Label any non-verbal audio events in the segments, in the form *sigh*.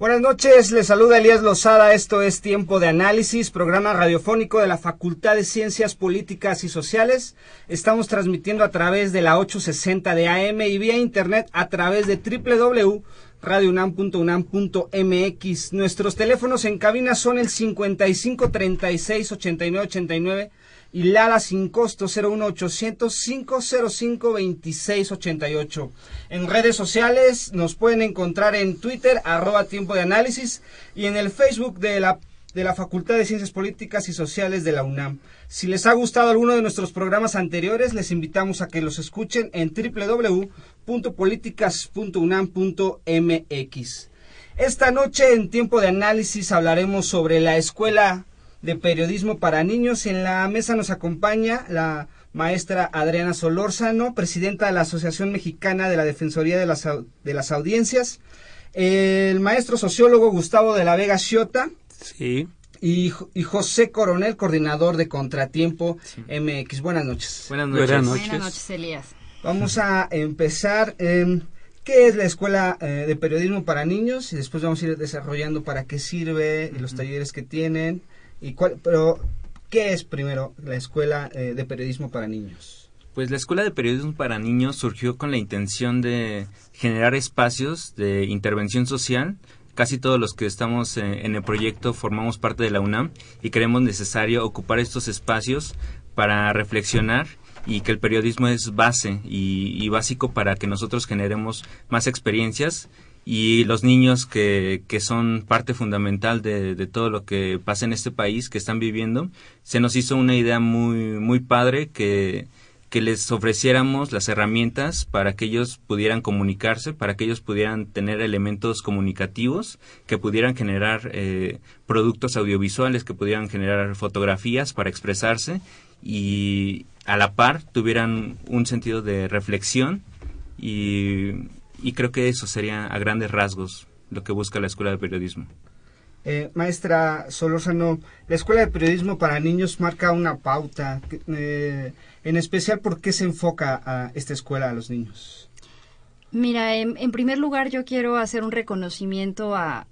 Buenas noches, les saluda Elías Lozada, esto es Tiempo de Análisis, programa radiofónico de la Facultad de Ciencias Políticas y Sociales. Estamos transmitiendo a través de la 860 de AM y vía internet a través de www.radiounam.unam.mx. Nuestros teléfonos en cabina son el 55 36 89 89 y Lala sin costo 01800 505 2688. En redes sociales nos pueden encontrar en Twitter arroba tiempo de análisis y en el Facebook de la de la Facultad de Ciencias Políticas y Sociales de la UNAM. Si les ha gustado alguno de nuestros programas anteriores, les invitamos a que los escuchen en www.políticas.unam.mx. Esta noche en tiempo de análisis hablaremos sobre la escuela de periodismo para niños. En la mesa nos acompaña la maestra Adriana Solórzano, presidenta de la Asociación Mexicana de la Defensoría de las, de las Audiencias, el maestro sociólogo Gustavo de la Vega Ciota. Sí. Y, José Coronel, coordinador de Contratiempo MX. Buenas noches. Buenas noches. Buenas noches, Elías. Vamos a empezar. Eh, ¿Qué es la Escuela eh, de Periodismo para Niños? Y después vamos a ir desarrollando para qué sirve y los talleres que tienen. ¿Y cuál, pero, ¿qué es primero la Escuela eh, de Periodismo para Niños? Pues la Escuela de Periodismo para Niños surgió con la intención de generar espacios de intervención social. Casi todos los que estamos eh, en el proyecto formamos parte de la UNAM y creemos necesario ocupar estos espacios para reflexionar y que el periodismo es base y, y, básico para que nosotros generemos más experiencias y los niños que, que son parte fundamental de, de, todo lo que pasa en este país que están viviendo, se nos hizo una idea muy, muy padre que, que les ofreciéramos las herramientas para que ellos pudieran comunicarse, para que ellos pudieran tener elementos comunicativos, que pudieran generar eh, productos audiovisuales, que pudieran generar fotografías para expresarse y a la par tuvieran un sentido de reflexión y y creo que eso sería a grandes rasgos lo que busca la Escuela de Periodismo. Eh, maestra Solórzano, la Escuela de Periodismo para Niños marca una pauta, eh, en especial por qué se enfoca a esta escuela a los niños. Mira, en, primer lugar yo quiero hacer un reconocimiento a,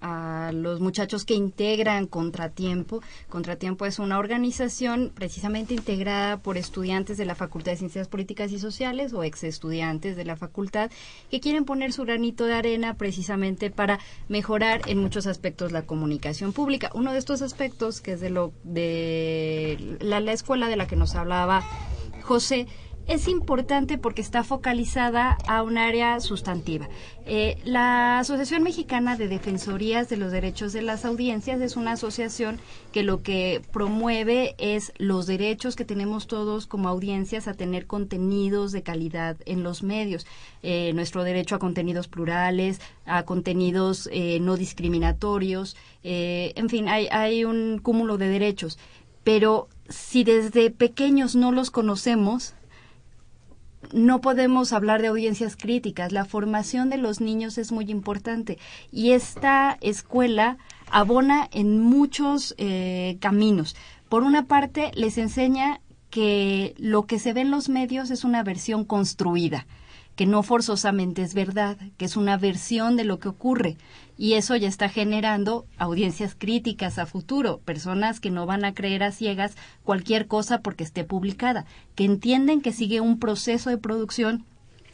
los muchachos que integran Contratiempo. Contratiempo es una organización precisamente integrada por estudiantes de la Facultad de Ciencias Políticas y Sociales o ex estudiantes de la facultad que quieren poner su granito de arena precisamente para mejorar en muchos aspectos la comunicación pública. Uno de estos aspectos, que es de, lo, de la escuela de la que nos hablaba José, es importante porque está focalizada a un área sustantiva. Eh, la Asociación Mexicana de Defensorías de los Derechos de las Audiencias es una asociación que lo que promueve es los derechos que tenemos todos como audiencias a tener contenidos de calidad en los medios. Eh, nuestro derecho a contenidos plurales, a contenidos eh, no discriminatorios, en fin, hay, hay un cúmulo de derechos. Pero si desde pequeños no los conocemos, no podemos hablar de audiencias críticas. La formación de los niños es muy importante y esta escuela abona en muchos eh, caminos. Por una parte, les enseña que lo que se ve en los medios es una versión construida que no forzosamente es verdad, que es una versión de lo que ocurre. Y eso ya está generando audiencias críticas a futuro, personas que no van a creer a ciegas cualquier cosa porque esté publicada, que entienden que sigue un proceso de producción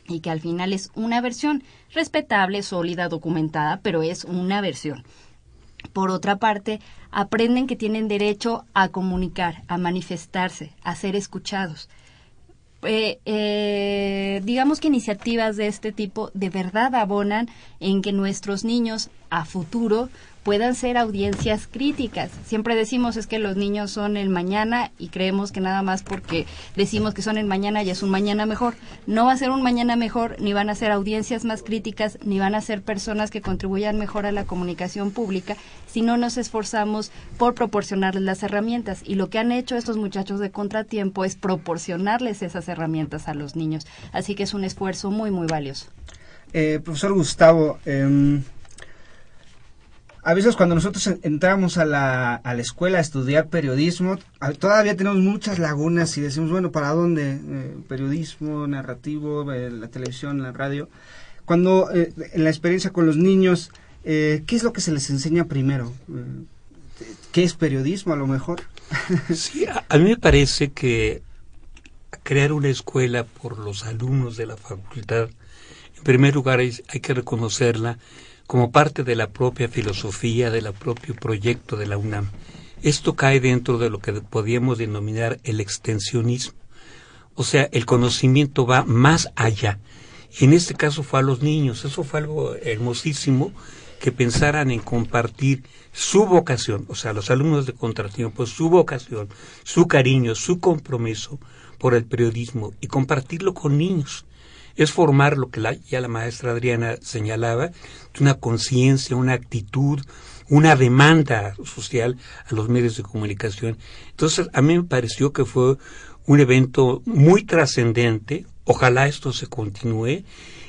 y que al final es una versión respetable, sólida, documentada, pero es una versión. Por otra parte, aprenden que tienen derecho a comunicar, a manifestarse, a ser escuchados eh, eh, digamos que iniciativas de este tipo de verdad abonan en que nuestros niños a futuro puedan ser audiencias críticas. Siempre decimos es que los niños son el mañana y creemos que nada más porque decimos que son el mañana ya es un mañana mejor. No va a ser un mañana mejor, ni van a ser audiencias más críticas, ni van a ser personas que contribuyan mejor a la comunicación pública si no nos esforzamos por proporcionarles las herramientas. Y lo que han hecho estos muchachos de contratiempo es proporcionarles esas herramientas a los niños. Así que es un esfuerzo muy, muy valioso. Eh, profesor Gustavo, eh, a veces cuando nosotros entramos a la, a la escuela a estudiar periodismo, todavía tenemos muchas lagunas y decimos, bueno, ¿para dónde? Eh, periodismo, narrativo, eh, la televisión, la radio. Cuando eh, en la experiencia con los niños, ¿qué es lo que se les enseña primero? ¿Qué es periodismo a lo mejor? *laughs* sí, a, mí me parece que crear una escuela por los alumnos de la facultad, en primer lugar hay que reconocerla como parte de la propia filosofía, del propio proyecto de la UNAM. Esto cae dentro de lo que podríamos denominar el extensionismo. O sea, el conocimiento va más allá. Y en este caso fue a los niños. Eso fue algo hermosísimo que pensaran en compartir su vocación, o sea, los alumnos de contratiempo, su vocación, su cariño, su compromiso por el periodismo y compartirlo con niños es formar lo que la, ya la maestra Adriana señalaba, una conciencia, una actitud, una demanda social a los medios de comunicación. Entonces, a mí me pareció que fue un evento muy trascendente. Ojalá esto se continúe.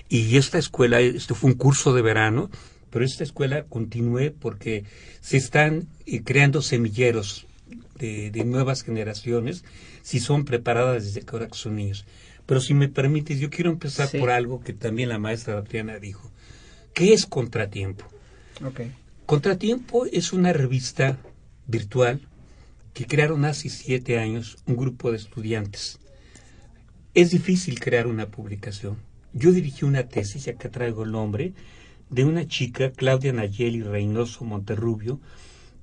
Y esta escuela, este fue un curso de verano, pero esta escuela continúe porque se están eh, creando semilleros de, nuevas generaciones si son preparadas desde que ahora son niños. Pero si me permites, yo quiero empezar por algo que también la maestra Adriana dijo. ¿Qué es Contratiempo? Contratiempo es una revista virtual que crearon hace siete años un grupo de estudiantes. Es difícil crear una publicación. Yo dirigí una tesis, y acá traigo el nombre, de una chica, Claudia Nayeli Reynoso Monterrubio,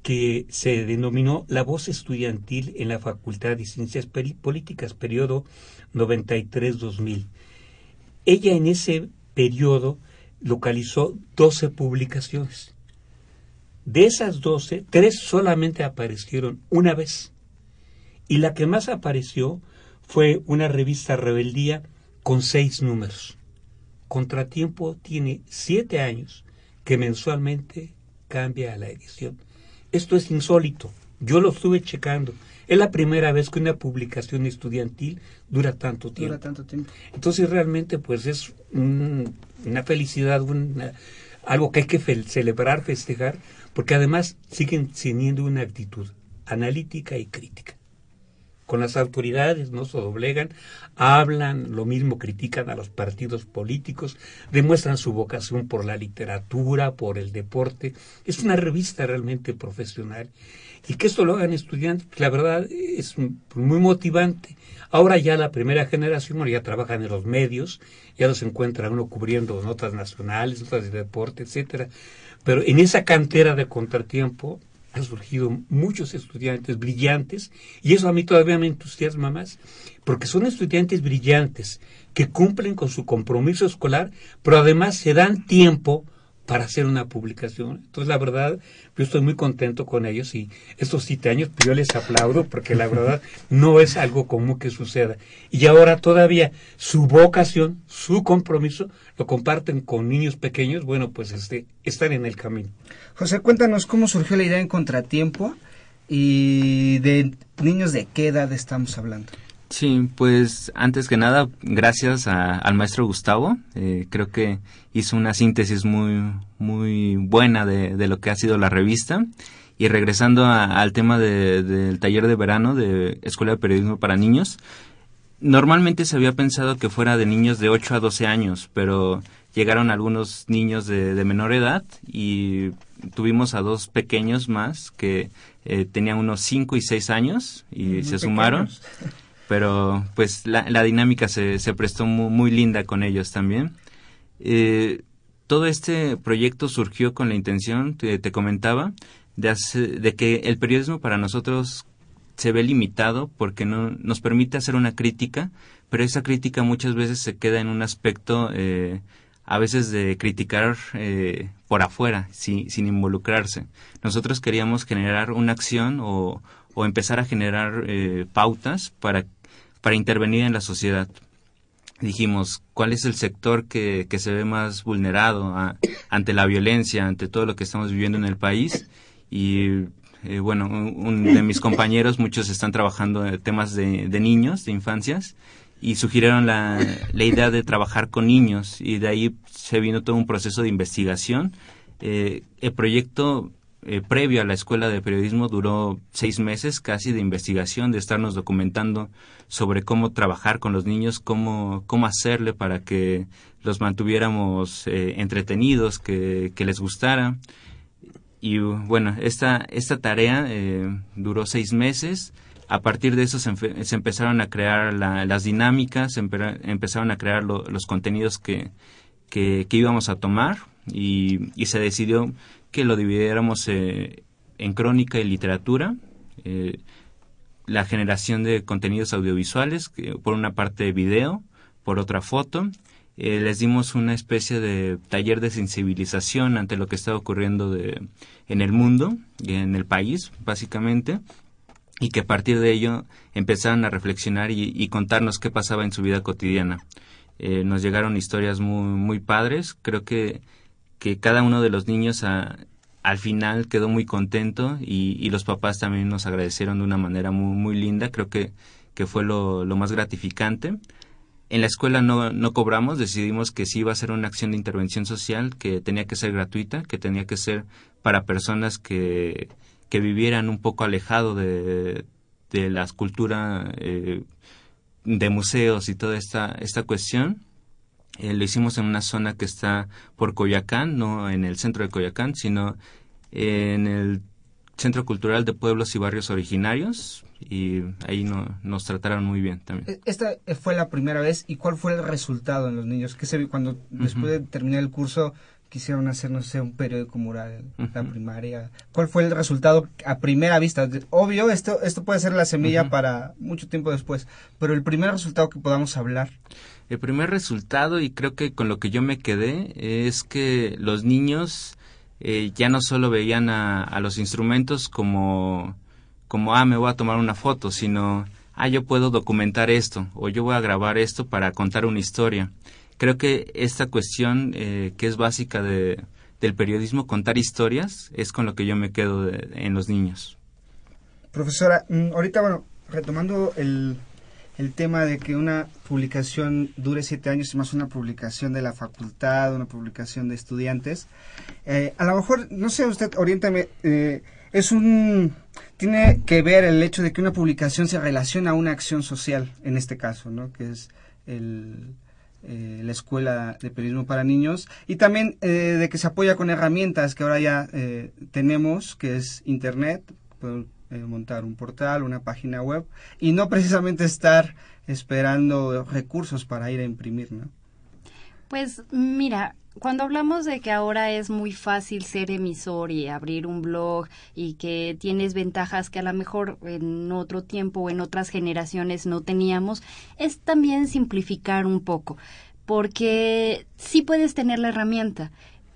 que se denominó La Voz Estudiantil en la Facultad de Ciencias Políticas, periodo 93-2000. Ella en ese periodo localizó 12 publicaciones. De esas 12, tres solamente aparecieron una vez. Y la que más apareció fue una revista Rebeldía con seis números. Contratiempo tiene siete años que mensualmente cambia la edición. Esto es insólito. Yo lo estuve checando. Es la primera vez que una publicación estudiantil dura tanto tiempo. tanto tiempo. Entonces realmente pues es una felicidad, algo que hay que celebrar, festejar, porque además siguen teniendo una actitud analítica y crítica con las autoridades, no se doblegan, hablan, lo mismo critican a los partidos políticos, demuestran su vocación por la literatura, por el deporte. Es una revista realmente profesional. Y que esto lo hagan estudiantes, la verdad es muy motivante. Ahora ya la primera generación ya trabajan en los medios, ya los encuentra uno cubriendo notas nacionales, notas de deporte, etcétera. Pero en esa cantera de contratiempo, han surgido muchos estudiantes brillantes y eso a mí todavía me entusiasma más, porque son estudiantes brillantes que cumplen con su compromiso escolar, pero además se dan tiempo para hacer una publicación. Entonces, la verdad, yo estoy muy contento con ellos y estos siete años, pues yo les aplaudo porque la verdad *laughs* no es algo común que suceda. Y ahora todavía su vocación, su compromiso, lo comparten con niños pequeños, bueno, pues este, están en el camino. José, cuéntanos cómo surgió la idea en Contratiempo y de niños de qué edad estamos hablando. Sí, pues antes que nada, gracias al maestro Gustavo. Eh, creo que hizo una síntesis muy, muy buena de, lo que ha sido la revista. Y regresando al tema del taller de verano de Escuela de Periodismo para Niños, normalmente se había pensado que fuera de niños de 8 a 12 años, pero llegaron algunos niños de, menor edad y tuvimos a dos pequeños más que eh, tenían unos 5 y 6 años y se sumaron *laughs* pero pues la, dinámica se, se prestó muy, linda con ellos también. Eh, todo este proyecto surgió con la intención, te, comentaba, de, de que el periodismo para nosotros se ve limitado porque no nos permite hacer una crítica, pero esa crítica muchas veces se queda en un aspecto eh, a veces de criticar eh, por afuera, sin, sin involucrarse. Nosotros queríamos generar una acción o, o empezar a generar eh, pautas para, para intervenir en la sociedad. Dijimos, ¿cuál es el sector que, que se ve más vulnerado ante la violencia, ante todo lo que estamos viviendo en el país? Y eh, bueno, un, de mis compañeros, muchos están trabajando en temas de, de niños, de infancias, y sugirieron la, la idea de trabajar con niños, y de ahí se vino todo un proceso de investigación. Eh, el proyecto eh, previo a la escuela de periodismo duró seis meses casi de investigación, de estarnos documentando sobre cómo trabajar con los niños, cómo, cómo hacerle para que los mantuviéramos eh, entretenidos, que, les gustara. Y bueno, esta, esta tarea eh, duró seis meses. A partir de eso se, se empezaron a crear la- las dinámicas, se empe- empezaron a crear lo- los contenidos que, que íbamos a tomar y, y se decidió que lo dividiéramos eh, en crónica y literatura. eh, la generación de contenidos audiovisuales, por una parte video, por otra foto. Eh, les dimos una especie de taller de sensibilización ante lo que estaba ocurriendo de, en el mundo y en el país, básicamente, y que a partir de ello empezaron a reflexionar y, y contarnos qué pasaba en su vida cotidiana. Eh, nos llegaron historias muy, muy padres. Creo que, que cada uno de los niños a- al final quedó muy contento y, los papás también nos agradecieron de una manera muy, linda. Creo que, que fue lo, lo más gratificante. En la escuela no, no cobramos, decidimos que sí iba a ser una acción de intervención social, que tenía que ser gratuita, que tenía que ser para personas que, que vivieran un poco alejado de, de la cultura eh, de museos y toda esta, esta cuestión. Eh, lo hicimos en una zona que está por Coyacán, no en el centro de Coyacán, sino en el Centro Cultural de Pueblos y Barrios Originarios y ahí no, nos trataron muy bien también. E- Esta fue la primera vez y cuál fue el resultado en los niños que se vio cuando después de terminar el curso quisieron hacer no sé un periódico mural en la primaria. ¿Cuál fue el resultado a primera vista? Obvio, esto esto puede ser la semilla para mucho tiempo después, pero el primer resultado que podamos hablar. El primer resultado, y creo que con lo que yo me quedé, es que los niños eh, ya no solo veían a, los instrumentos como, como, ah, me voy a tomar una foto, sino, ah, yo puedo documentar esto, o yo voy a grabar esto para contar una historia. Creo que esta cuestión eh, que es básica de, del periodismo, contar historias, es con lo que yo me quedo en los niños. Profesora, mm, ahorita, bueno, retomando el, el tema de que una publicación dure siete años más una publicación de la facultad, una publicación de estudiantes, eh, a lo mejor, no sé, usted oriéntame, eh, es un... Tiene que ver el hecho de que una publicación se relaciona a una acción social, en este caso, ¿no? Que es el, eh, la Escuela de Periodismo para Niños, y también eh, de que se apoya con herramientas que ahora ya tenemos, que es Internet, eh, montar un portal, una página web, y no precisamente estar esperando recursos para ir a imprimir, ¿no? Pues mira, cuando hablamos de que ahora es muy fácil ser emisor y abrir un blog y que tienes ventajas que a lo mejor en otro tiempo o en otras generaciones no teníamos, es también simplificar un poco, porque sí puedes tener la herramienta,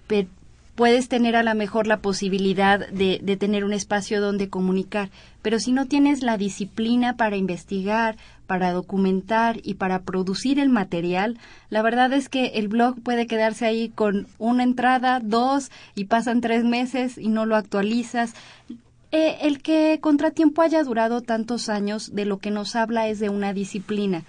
pero puedes tener a lo mejor la posibilidad de, tener un espacio donde comunicar, pero si no tienes la disciplina para investigar, para documentar y para producir el material, la verdad es que el blog puede quedarse ahí con una entrada, dos, y pasan tres meses y no lo actualizas. Eh, el que Contratiempo haya durado tantos años, de lo que nos habla es de una disciplina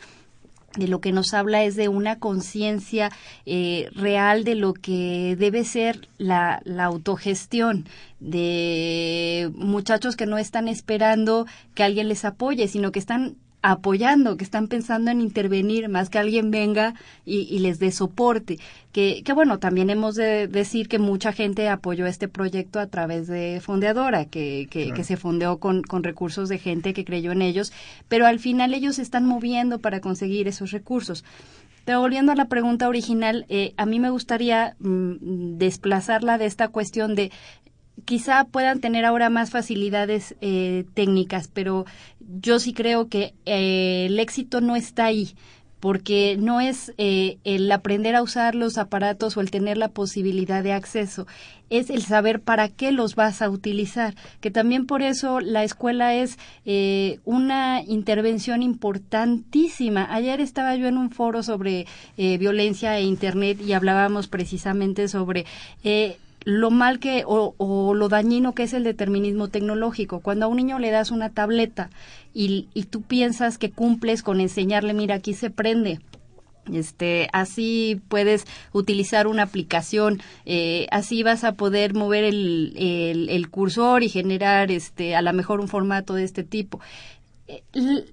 de lo que nos habla es de una conciencia eh, real de lo que debe ser la, la autogestión de muchachos que no están esperando que alguien les apoye, sino que están apoyando, que están pensando en intervenir más que alguien venga y, y les dé soporte. Que, que, bueno, también hemos de decir que mucha gente apoyó este proyecto a través de Fondeadora, que, que, Claro. que se fondeó con, con recursos de gente que creyó en ellos, pero al final ellos se están moviendo para conseguir esos recursos. Pero volviendo a la pregunta original, eh, a mí me gustaría mm, desplazarla de esta cuestión de quizá puedan tener ahora más facilidades eh, técnicas, pero yo sí creo que eh, el éxito no está ahí. porque no es eh, el aprender a usar los aparatos o el tener la posibilidad de acceso, es el saber para qué los vas a utilizar, que también por eso la escuela es eh, una intervención importantísima. Ayer estaba yo en un foro sobre eh, violencia e Internet y hablábamos precisamente sobre eh, lo mal que o, o, lo dañino que es el determinismo tecnológico. Cuando a un niño le das una tableta y, y tú piensas que cumples con enseñarle, mira, aquí se prende, este, así puedes utilizar una aplicación, eh, así vas a poder mover el, el, el, cursor y generar, este, a lo mejor un formato de este tipo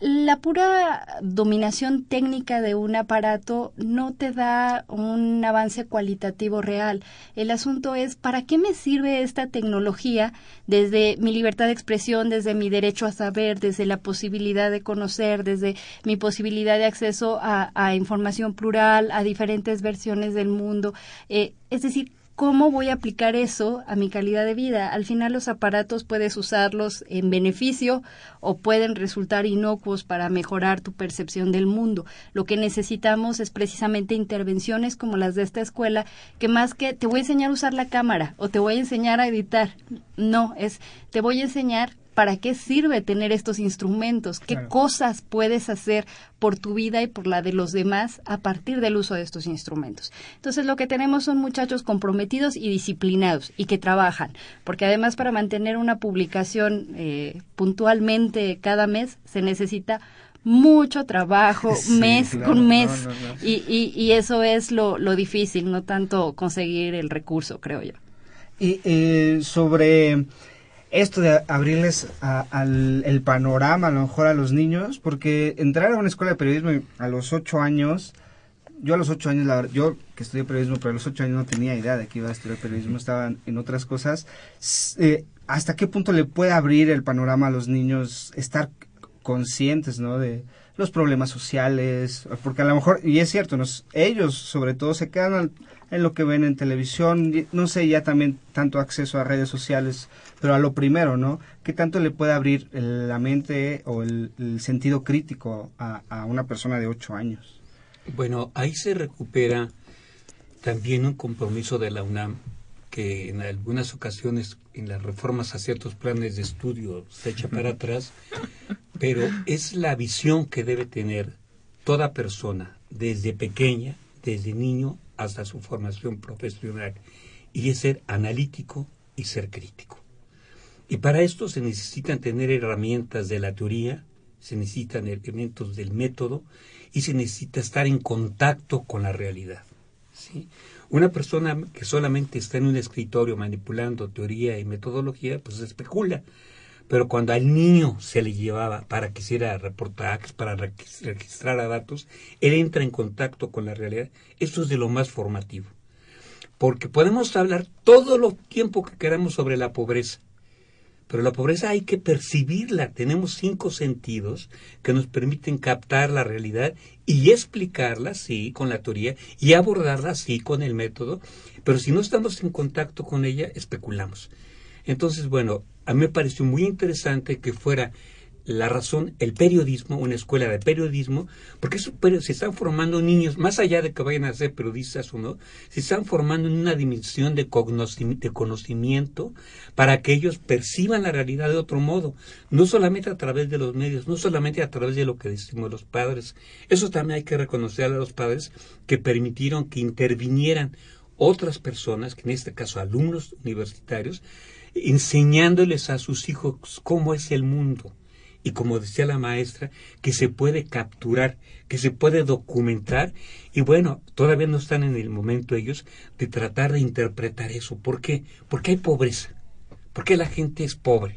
la pura dominación técnica de un aparato no te da un avance cualitativo real. El asunto es, ¿para qué me sirve esta tecnología desde mi libertad de expresión, desde mi derecho a saber, desde la posibilidad de conocer, desde mi posibilidad de acceso a, información plural, a diferentes versiones del mundo? Eh, es decir, ¿Cómo voy a aplicar eso a mi calidad de vida? Al final los aparatos puedes usarlos en beneficio o pueden resultar inocuos para mejorar tu percepción del mundo. Lo que necesitamos es precisamente intervenciones como las de esta escuela, que más que te voy a enseñar a usar la cámara o te voy a enseñar a editar, no, es te voy a enseñar para qué sirve tener estos instrumentos, qué claro. cosas puedes hacer por tu vida y por la de los demás a partir del uso de estos instrumentos. Entonces lo que tenemos son muchachos comprometidos y disciplinados y que trabajan, porque además para mantener una publicación eh, puntualmente cada mes se necesita mucho trabajo *laughs* sí, mes claro, con mes no, no, no. Y, y, y, eso es lo, lo, difícil, no tanto conseguir el recurso, creo yo. Y eh, sobre esto de abrirles al, el panorama a lo mejor a los niños, porque entrar a una escuela de periodismo a los ocho años, yo a los ocho años, la, yo que estudié periodismo, pero a los ocho años no tenía idea de que iba a estudiar periodismo, estaba en otras cosas. Eh, ¿Hasta qué punto le puede abrir el panorama a los niños estar conscientes, ¿no? De los problemas sociales, porque a lo mejor, y es cierto, ellos sobre todo se quedan en lo que ven en televisión, no sé ya también tanto acceso a redes sociales, pero a lo primero, ¿no? ¿Qué tanto le puede abrir la mente o el, el sentido crítico a, a, una persona de ocho años? Bueno, ahí se recupera también un compromiso de la UNAM que en algunas ocasiones en las reformas a ciertos planes de estudio se echa para atrás, pero es la visión que debe tener toda persona desde pequeña, desde niño hasta su formación profesional, y es ser analítico y ser crítico. Y para esto se necesitan tener herramientas de la teoría, se necesitan elementos del método y se necesita estar en contacto con la realidad. ¿sí? Una persona que solamente está en un escritorio manipulando teoría y metodología, pues especula. Pero cuando al niño se le llevaba para que hiciera reportajes, para registrar datos, él entra en contacto con la realidad. Esto es de lo más formativo. Porque podemos hablar todo lo tiempo que queramos sobre la pobreza, pero la pobreza hay que percibirla. Tenemos cinco sentidos que nos permiten captar la realidad y explicarla, sí, con la teoría y abordarla, sí, con el método. Pero si no estamos en contacto con ella, especulamos. Entonces, bueno, a mí me pareció muy interesante que fuera la razón, el periodismo, una escuela de periodismo, porque eso, se están formando niños, más allá de que vayan a ser periodistas o no, se están formando en una dimensión de, de conocimiento para que ellos perciban la realidad de otro modo, no solamente a través de los medios, no solamente a través de lo que decimos los padres. Eso también hay que reconocer a los padres que permitieron que intervinieran otras personas, que en este caso alumnos universitarios, enseñándoles a sus hijos cómo es el mundo y como decía la maestra, que se puede capturar, que se puede documentar y bueno, todavía no están en el momento ellos de tratar de interpretar eso. ¿Por qué? Porque hay pobreza. ¿Por qué la gente es pobre?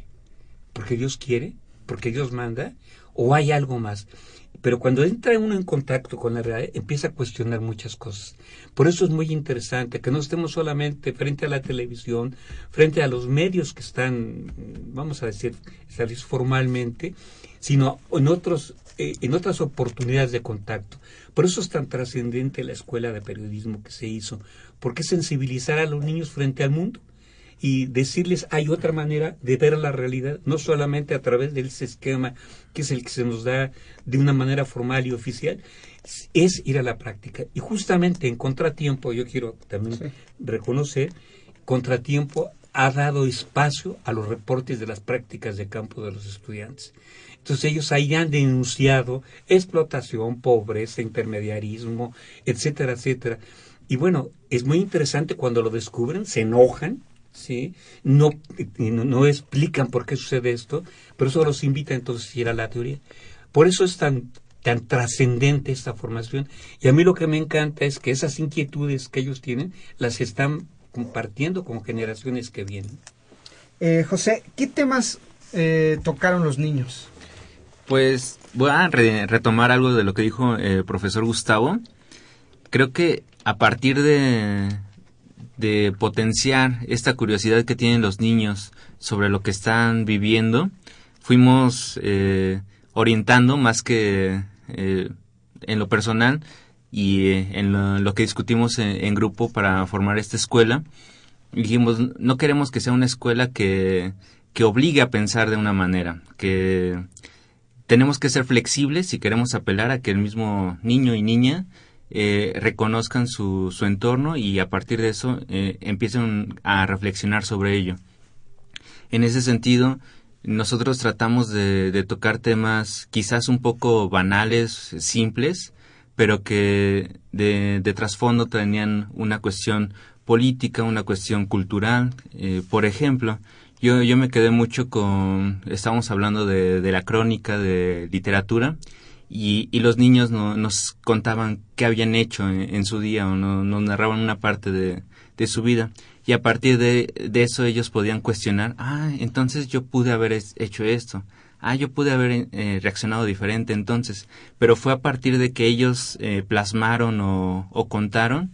¿Porque Dios quiere? ¿Porque Dios manda? ¿O hay algo más? Pero cuando entra uno en contacto con la realidad, empieza a cuestionar muchas cosas. Por eso es muy interesante que no estemos solamente frente a la televisión, frente a los medios que están, vamos a decir, formalmente, sino en, otros, eh, en otras oportunidades de contacto. Por eso es tan trascendente la escuela de periodismo que se hizo, porque sensibilizar a los niños frente al mundo. Y decirles hay otra manera de ver la realidad, no solamente a través de ese esquema que es el que se nos da de una manera formal y oficial, es ir a la práctica. Y justamente en Contratiempo, yo quiero también reconocer, Contratiempo ha dado espacio a los reportes de las prácticas de campo de los estudiantes. Entonces ellos ahí han denunciado explotación, pobreza, intermediarismo, etcétera, etcétera. Y bueno, es muy interesante cuando lo descubren, se enojan, ¿sí? No, no, explican por qué sucede esto, pero eso los invita entonces a ir a la teoría. Por eso es tan, tan trascendente esta formación. Y a mí lo que me encanta es que esas inquietudes que ellos tienen las están compartiendo con generaciones que vienen. Eh, José, ¿qué temas eh, tocaron los niños? Pues voy a retomar algo de lo que dijo el profesor Gustavo. Creo que a partir de, de potenciar esta curiosidad que tienen los niños sobre lo que están viviendo, fuimos eh, orientando más que eh, en lo personal y eh, en lo, que discutimos en, grupo para formar esta escuela. Dijimos, no queremos que sea una escuela que, que obligue a pensar de una manera, que tenemos que ser flexibles si queremos apelar a que el mismo niño y niña eh, reconozcan su, su, entorno y a partir de eso eh, empiecen a reflexionar sobre ello. En ese sentido, nosotros tratamos de, de, tocar temas quizás un poco banales, simples, pero que de, trasfondo tenían una cuestión política, una cuestión cultural. Eh, por ejemplo, yo, yo me quedé mucho con, estábamos hablando de la crónica de literatura y, y los niños no, nos contaban qué habían hecho en, su día o no, nos narraban una parte de, su vida y a partir de, eso ellos podían cuestionar, ah, entonces yo pude haber hecho esto, ah, yo pude haber eh, reaccionado diferente entonces, pero fue a partir de que ellos eh, plasmaron o, contaron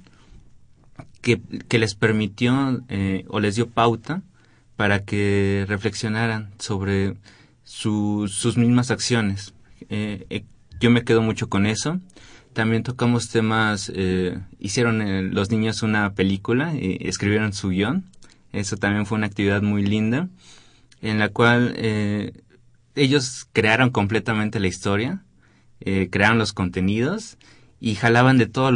que, que, les permitió eh, o les dio pauta para que reflexionaran sobre sus mismas acciones. Eh, eh, yo me quedo mucho con eso. También tocamos temas, eh, hicieron los niños una película, y escribieron su guion. Eso también fue una actividad muy linda, en la cual ellos crearon completamente la historia, crearon los contenidos y jalaban de todas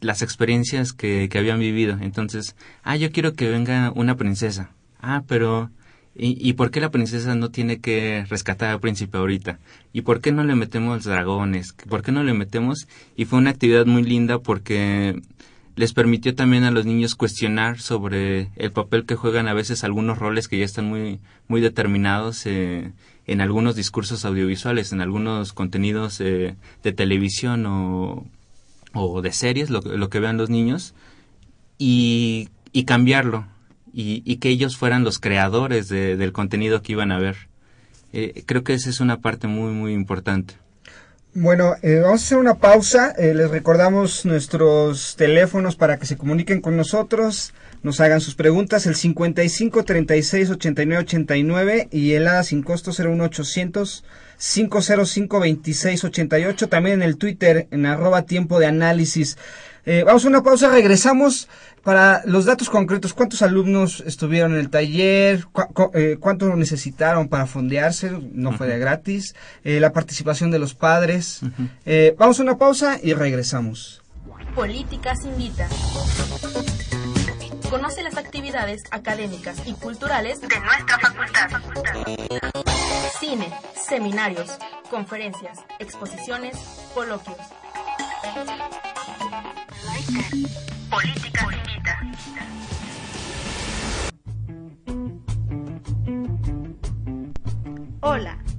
las experiencias que, que habían vivido. Entonces, ah, yo quiero que venga una princesa ah, pero ¿y, por qué la princesa no tiene que rescatar al príncipe ahorita? ¿Y por qué no le metemos dragones? ¿Por qué no le metemos? Y fue una actividad muy linda porque les permitió también a los niños cuestionar sobre el papel que juegan a veces algunos roles que ya están muy, muy determinados eh, en algunos discursos audiovisuales, en algunos contenidos eh, de televisión o, o de series, lo, lo, que vean los niños, y, y cambiarlo, y, que ellos fueran los creadores del contenido que iban a ver. Eh, creo que esa es una parte muy, muy importante. Bueno, eh, vamos a hacer una pausa. Eh, les recordamos nuestros teléfonos para que se comuniquen con nosotros, nos hagan sus preguntas. El 55 36 89 89 y el ADA sin costo 01800 505 26 88. También en el Twitter, en arroba tiempo de análisis. vamos a una pausa, regresamos para los datos concretos, ¿cuántos alumnos estuvieron en el taller? Eh, ¿Cuánto necesitaron para fondearse? No fue de gratis. Eh, la participación de los padres. Eh, vamos a una pausa y regresamos. Políticas Invita. Conoce las actividades académicas y culturales de nuestra facultad. Cine, seminarios, conferencias, exposiciones, coloquios. Política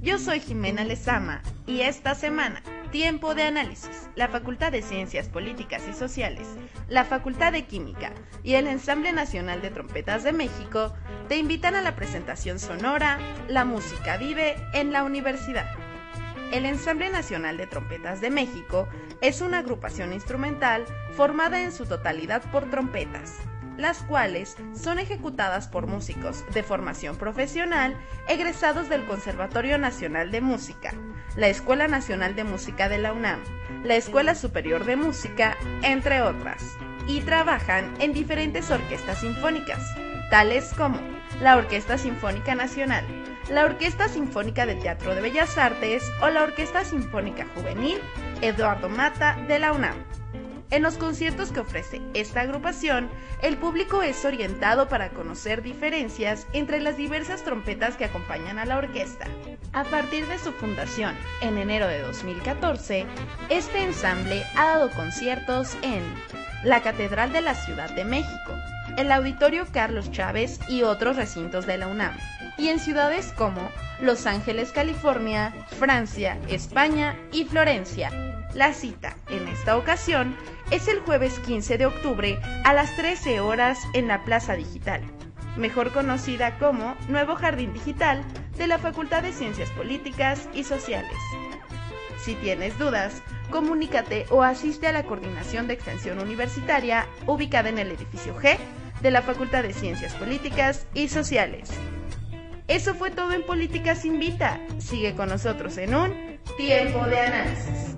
yo soy Jimena Lezama y esta semana, Tiempo de Análisis, la Facultad de Ciencias Políticas y Sociales, la Facultad de Química y el Ensamble Nacional de Trompetas de México te invitan a la presentación sonora La música vive en la universidad. El Ensamble Nacional de Trompetas de México es una agrupación instrumental formada en su totalidad por trompetas, las cuales son ejecutadas por músicos de formación profesional egresados del Conservatorio Nacional de Música, la Escuela Nacional de Música de la UNAM, la Escuela Superior de Música, entre otras, y trabajan en diferentes orquestas sinfónicas. tales como la Orquesta Sinfónica Nacional, la Orquesta Sinfónica de Teatro de Bellas Artes o la Orquesta Sinfónica Juvenil Eduardo Mata de la UNAM. En los conciertos que ofrece esta agrupación, el público es orientado para conocer diferencias entre las diversas trompetas que acompañan a la orquesta. A partir de su fundación, en enero de 2014, este ensamble ha dado conciertos en la Catedral de la Ciudad de México, el Auditorio Carlos Chávez y otros recintos de la UNAM, y en ciudades como Los Ángeles, California, Francia, España y Florencia. La cita, en esta ocasión, es el jueves 15 de octubre a las 13 horas en la Plaza Digital, mejor conocida como Nuevo Jardín Digital de la Facultad de Ciencias Políticas y Sociales. Si tienes dudas, comunícate o asiste a la Coordinación de Extensión Universitaria ubicada en el edificio G de la Facultad de Ciencias Políticas y Sociales. Eso fue todo en Políticas Invita. Sigue con nosotros en un tiempo de análisis.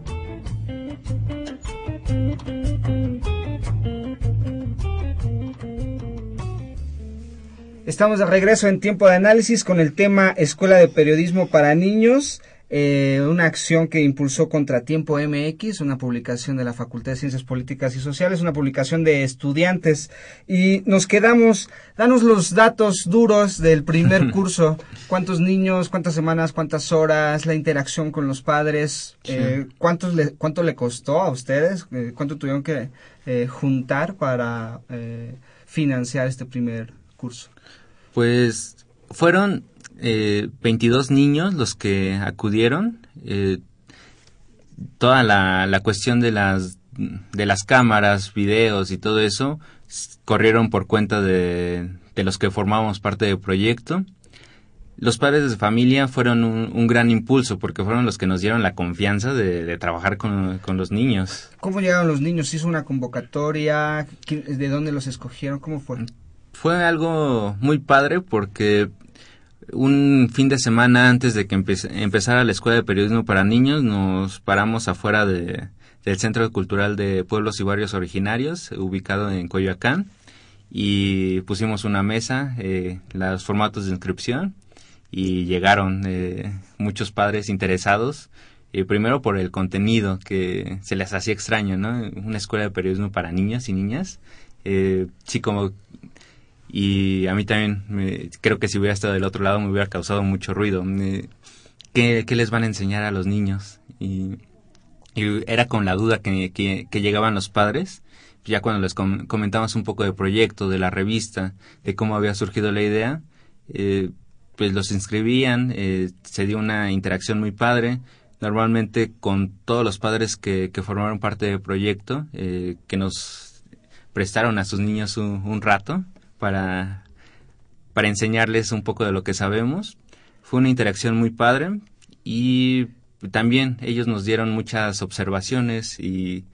Estamos de regreso en tiempo de análisis con el tema Escuela de Periodismo para Niños, eh, una acción que impulsó Contratiempo MX, una publicación de la Facultad de Ciencias Políticas y Sociales, una publicación de estudiantes. Y nos quedamos, danos los datos duros del primer *laughs* curso. ¿Cuántos niños, cuántas semanas, cuántas horas, la interacción con los padres? Eh, ¿cuántos le, ¿Cuánto le costó a ustedes? Eh, ¿Cuánto tuvieron que eh, juntar para eh, financiar este primer curso? Pues fueron eh, 22 niños los que acudieron. Eh, toda la, la cuestión de las, de las cámaras, videos y todo eso corrieron por cuenta de, de los que formábamos parte del proyecto. Los padres de familia fueron un, un gran impulso porque fueron los que nos dieron la confianza de, de trabajar con, con los niños. ¿Cómo llegaron los niños? ¿Hizo una convocatoria? ¿Quién- ¿De dónde los escogieron? ¿Cómo fue? Fue algo muy padre porque un fin de semana antes de que empe- empezara la escuela de periodismo para niños nos paramos afuera de, del Centro Cultural de Pueblos y Barrios Originarios ubicado en Coyoacán y pusimos una mesa, eh, los formatos de inscripción y llegaron eh, muchos padres interesados eh, primero por el contenido que se les hacía extraño, ¿no? Una escuela de periodismo para niños y niñas. Eh, sí, como y a mí también me- creo que si hubiera estado del otro lado me hubiera causado mucho ruido. ¿qué, les van a enseñar a los niños? Y, era con la duda que, que, llegaban los padres, ya cuando les com- comentamos un poco del proyecto, de la revista, de cómo había surgido la idea, eh, pues los inscribían, eh, se dio una interacción muy padre, normalmente con todos los padres que, que formaron parte del proyecto, eh, que nos prestaron a sus niños un rato para, para enseñarles un poco de lo que sabemos. Fue una interacción muy padre y también ellos nos dieron muchas observaciones y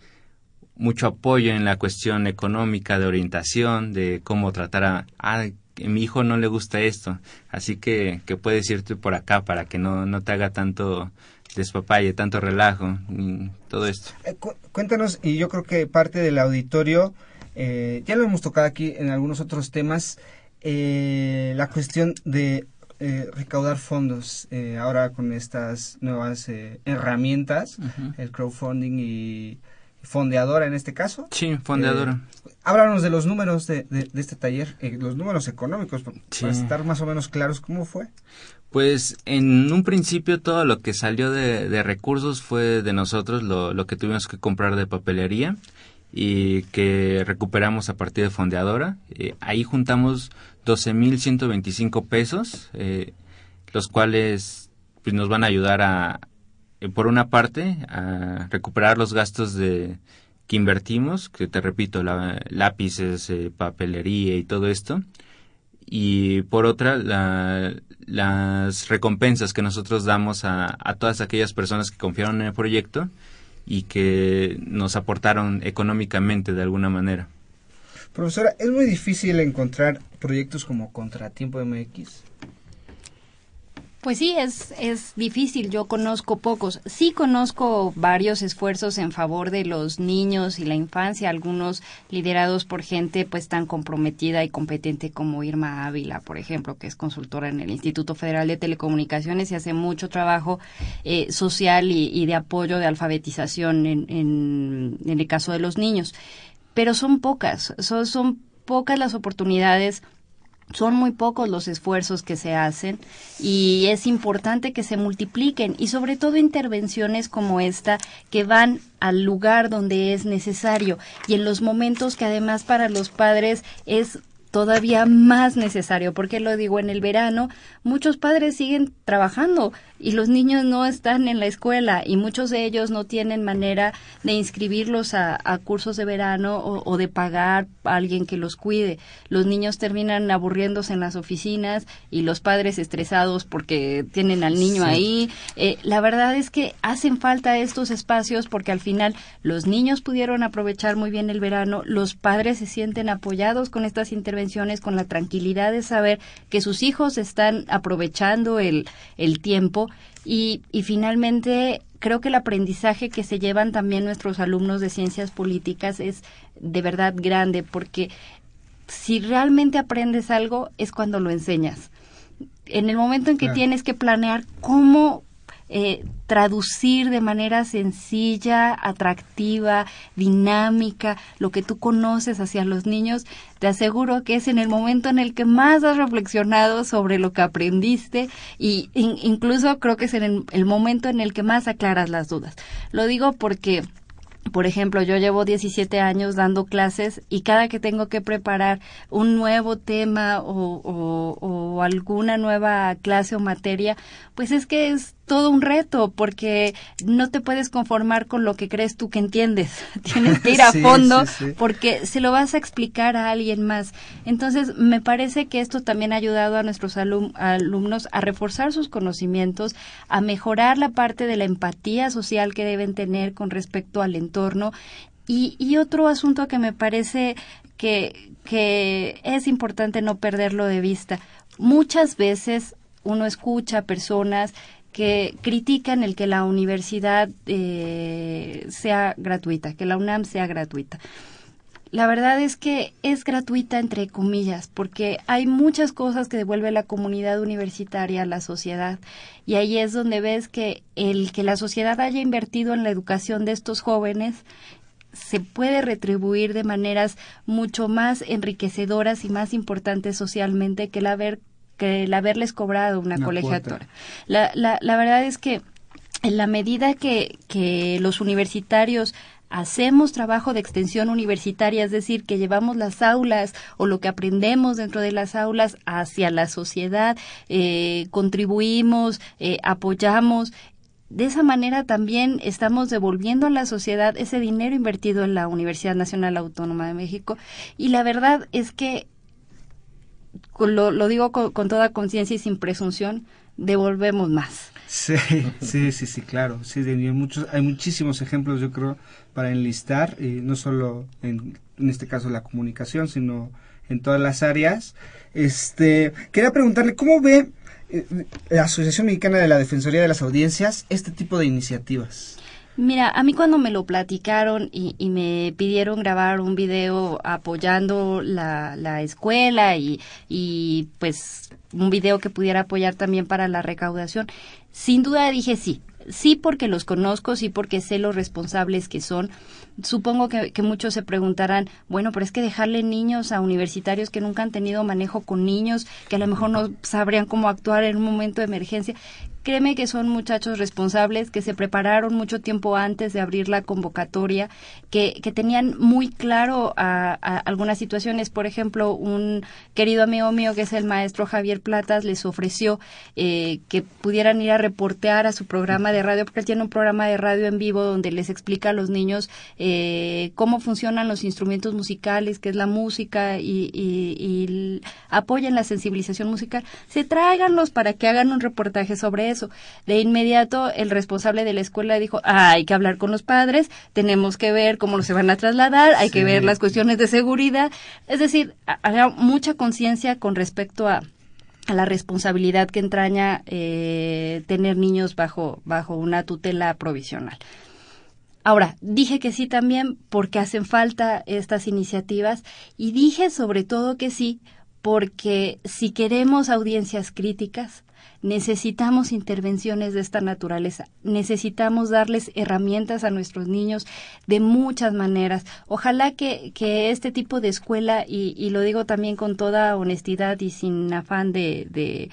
mucho apoyo en la cuestión económica, de orientación, de cómo tratar a, ah, mi hijo no le gusta esto, así que, que puedes irte por acá para que no, no te haga tanto despapalle, tanto relajo, y todo esto. Eh, cu- cuéntanos, y yo creo que parte del auditorio, eh, ya lo hemos tocado aquí en algunos otros temas, eh, la cuestión de eh, recaudar fondos eh, ahora con estas nuevas eh, herramientas, el crowdfunding y fondeadora en este caso. Sí, fondeadora. Háblanos de los números de, de- de este taller, los números económicos, Sí. para estar más o menos claros cómo fue. Pues en un principio todo lo que salió de, de recursos fue de nosotros, lo, lo que tuvimos que comprar de papelería y que recuperamos a partir de Fondeadora. Eh, ahí juntamos 12.125 pesos, eh, los cuales pues, nos van a ayudar a, eh, por una parte, a recuperar los gastos de que invertimos, que te repito, la- lápices, papelería y todo esto y por otra la- las recompensas que nosotros damos a todas aquellas personas que confiaron en el proyecto y que nos aportaron económicamente de alguna manera. Profesora, ¿es muy difícil encontrar proyectos como Contratiempo MX? Pues sí, es, es difícil. Yo conozco pocos. Sí conozco varios esfuerzos en favor de los niños y la infancia, algunos liderados por gente pues tan comprometida y competente como Irma Ávila, por ejemplo, que es consultora en el Instituto Federal de Telecomunicaciones y hace mucho trabajo eh, social y, de apoyo de alfabetización en, en, el caso de los niños. Pero son pocas, son pocas las oportunidades son muy pocos los esfuerzos que se hacen y es importante que se multipliquen y sobre todo intervenciones como esta que van al lugar donde es necesario y en los momentos que además para los padres es todavía más necesario, porque lo digo en el verano, muchos padres siguen trabajando y los niños no están en la escuela y muchos de ellos no tienen manera de inscribirlos a, cursos de verano o, de pagar a alguien que los cuide. Los niños terminan aburriéndose en las oficinas y los padres estresados porque tienen al niño ahí. Eh, la verdad es que hacen falta estos espacios porque al final los niños pudieron aprovechar muy bien el verano, los padres se sienten apoyados con estas intervenciones, con la tranquilidad de saber que sus hijos están aprovechando el, el tiempo y, y finalmente, creo que el aprendizaje que se llevan también nuestros alumnos de ciencias políticas es de verdad grande, porque si realmente aprendes algo es cuando lo enseñas. En el momento en que tienes que planear cómo eh, traducir de manera sencilla, atractiva, dinámica, lo que tú conoces hacia los niños, te aseguro que es en el momento en el que más has reflexionado sobre lo que aprendiste y incluso creo que es en el momento en el que más aclaras las dudas. Lo digo porque por ejemplo, yo llevo 17 años dando clases y cada que tengo que preparar un nuevo tema o, o, o, alguna nueva clase o materia, pues es que es todo un reto porque no te puedes conformar con lo que crees tú que entiendes. *laughs* Tienes que ir a fondo porque se lo vas a explicar a alguien más. Entonces, me parece que esto también ha ayudado a nuestros alumnos a reforzar sus conocimientos, a mejorar la parte de la empatía social que deben tener con respecto al entorno. Y, y otro asunto que me parece que, que es importante no perderlo de vista. Muchas veces uno escucha personas que critican el que la universidad eh, sea gratuita, que la UNAM sea gratuita. La verdad es que es gratuita entre comillas, porque hay muchas cosas que devuelve la comunidad universitaria a la sociedad. Y ahí es donde ves que el que la sociedad haya invertido en la educación de estos jóvenes se puede retribuir de maneras mucho más enriquecedoras y más importantes socialmente que el haber que el haberles cobrado una, colegiatura. La, la, la verdad es que en la medida que, que los universitarios hacemos trabajo de extensión universitaria, es decir, que llevamos las aulas o lo que aprendemos dentro de las aulas hacia la sociedad, eh, contribuimos, eh, apoyamos. De esa manera también estamos devolviendo a la sociedad ese dinero invertido en la Universidad Nacional Autónoma de México. Y la verdad es que lo, lo digo con, toda conciencia y sin presunción, devolvemos más. Sí, sí, sí, sí, claro. Sí, hay, muchos, hay muchísimos ejemplos, yo creo, para enlistar, y no solo en, en este caso la comunicación, sino en todas las áreas. Este, quería preguntarle, ¿cómo ve eh, la Asociación Mexicana de la Defensoría de las Audiencias este tipo de iniciativas? Mira, a mí cuando me lo platicaron y, y me pidieron grabar un video apoyando la, la escuela y, y pues un video que pudiera apoyar también para la recaudación, sin duda dije sí, sí porque los conozco, sí porque sé los responsables que son. Supongo que, que, muchos se preguntarán, bueno, pero es que dejarle niños a universitarios que nunca han tenido manejo con niños, que a lo mejor no sabrían cómo actuar en un momento de emergencia. Créeme que son muchachos responsables que se prepararon mucho tiempo antes de abrir la convocatoria, que, que tenían muy claro a, algunas situaciones. Por ejemplo, un querido amigo mío que es el maestro Javier Platas les ofreció eh, que pudieran ir a reportear a su programa de radio, porque él tiene un programa de radio en vivo donde les explica a los niños eh, cómo funcionan los instrumentos musicales, qué es la música y, y, y apoyan la sensibilización musical. Se tráiganlos para que hagan un reportaje sobre eso eso. De inmediato el responsable de la escuela dijo, ah, hay que hablar con los padres, tenemos que ver cómo se van a trasladar, hay que ver las cuestiones de seguridad. Es decir, había mucha conciencia con respecto a a la responsabilidad que entraña eh, tener niños bajo, bajo una tutela provisional. Ahora, dije que sí también porque hacen falta estas iniciativas y dije sobre todo que sí porque si queremos audiencias críticas, necesitamos intervenciones de esta naturaleza, necesitamos darles herramientas a nuestros niños de muchas maneras. Ojalá que, que este tipo de escuela, y, y, lo digo también con toda honestidad y sin afán de, de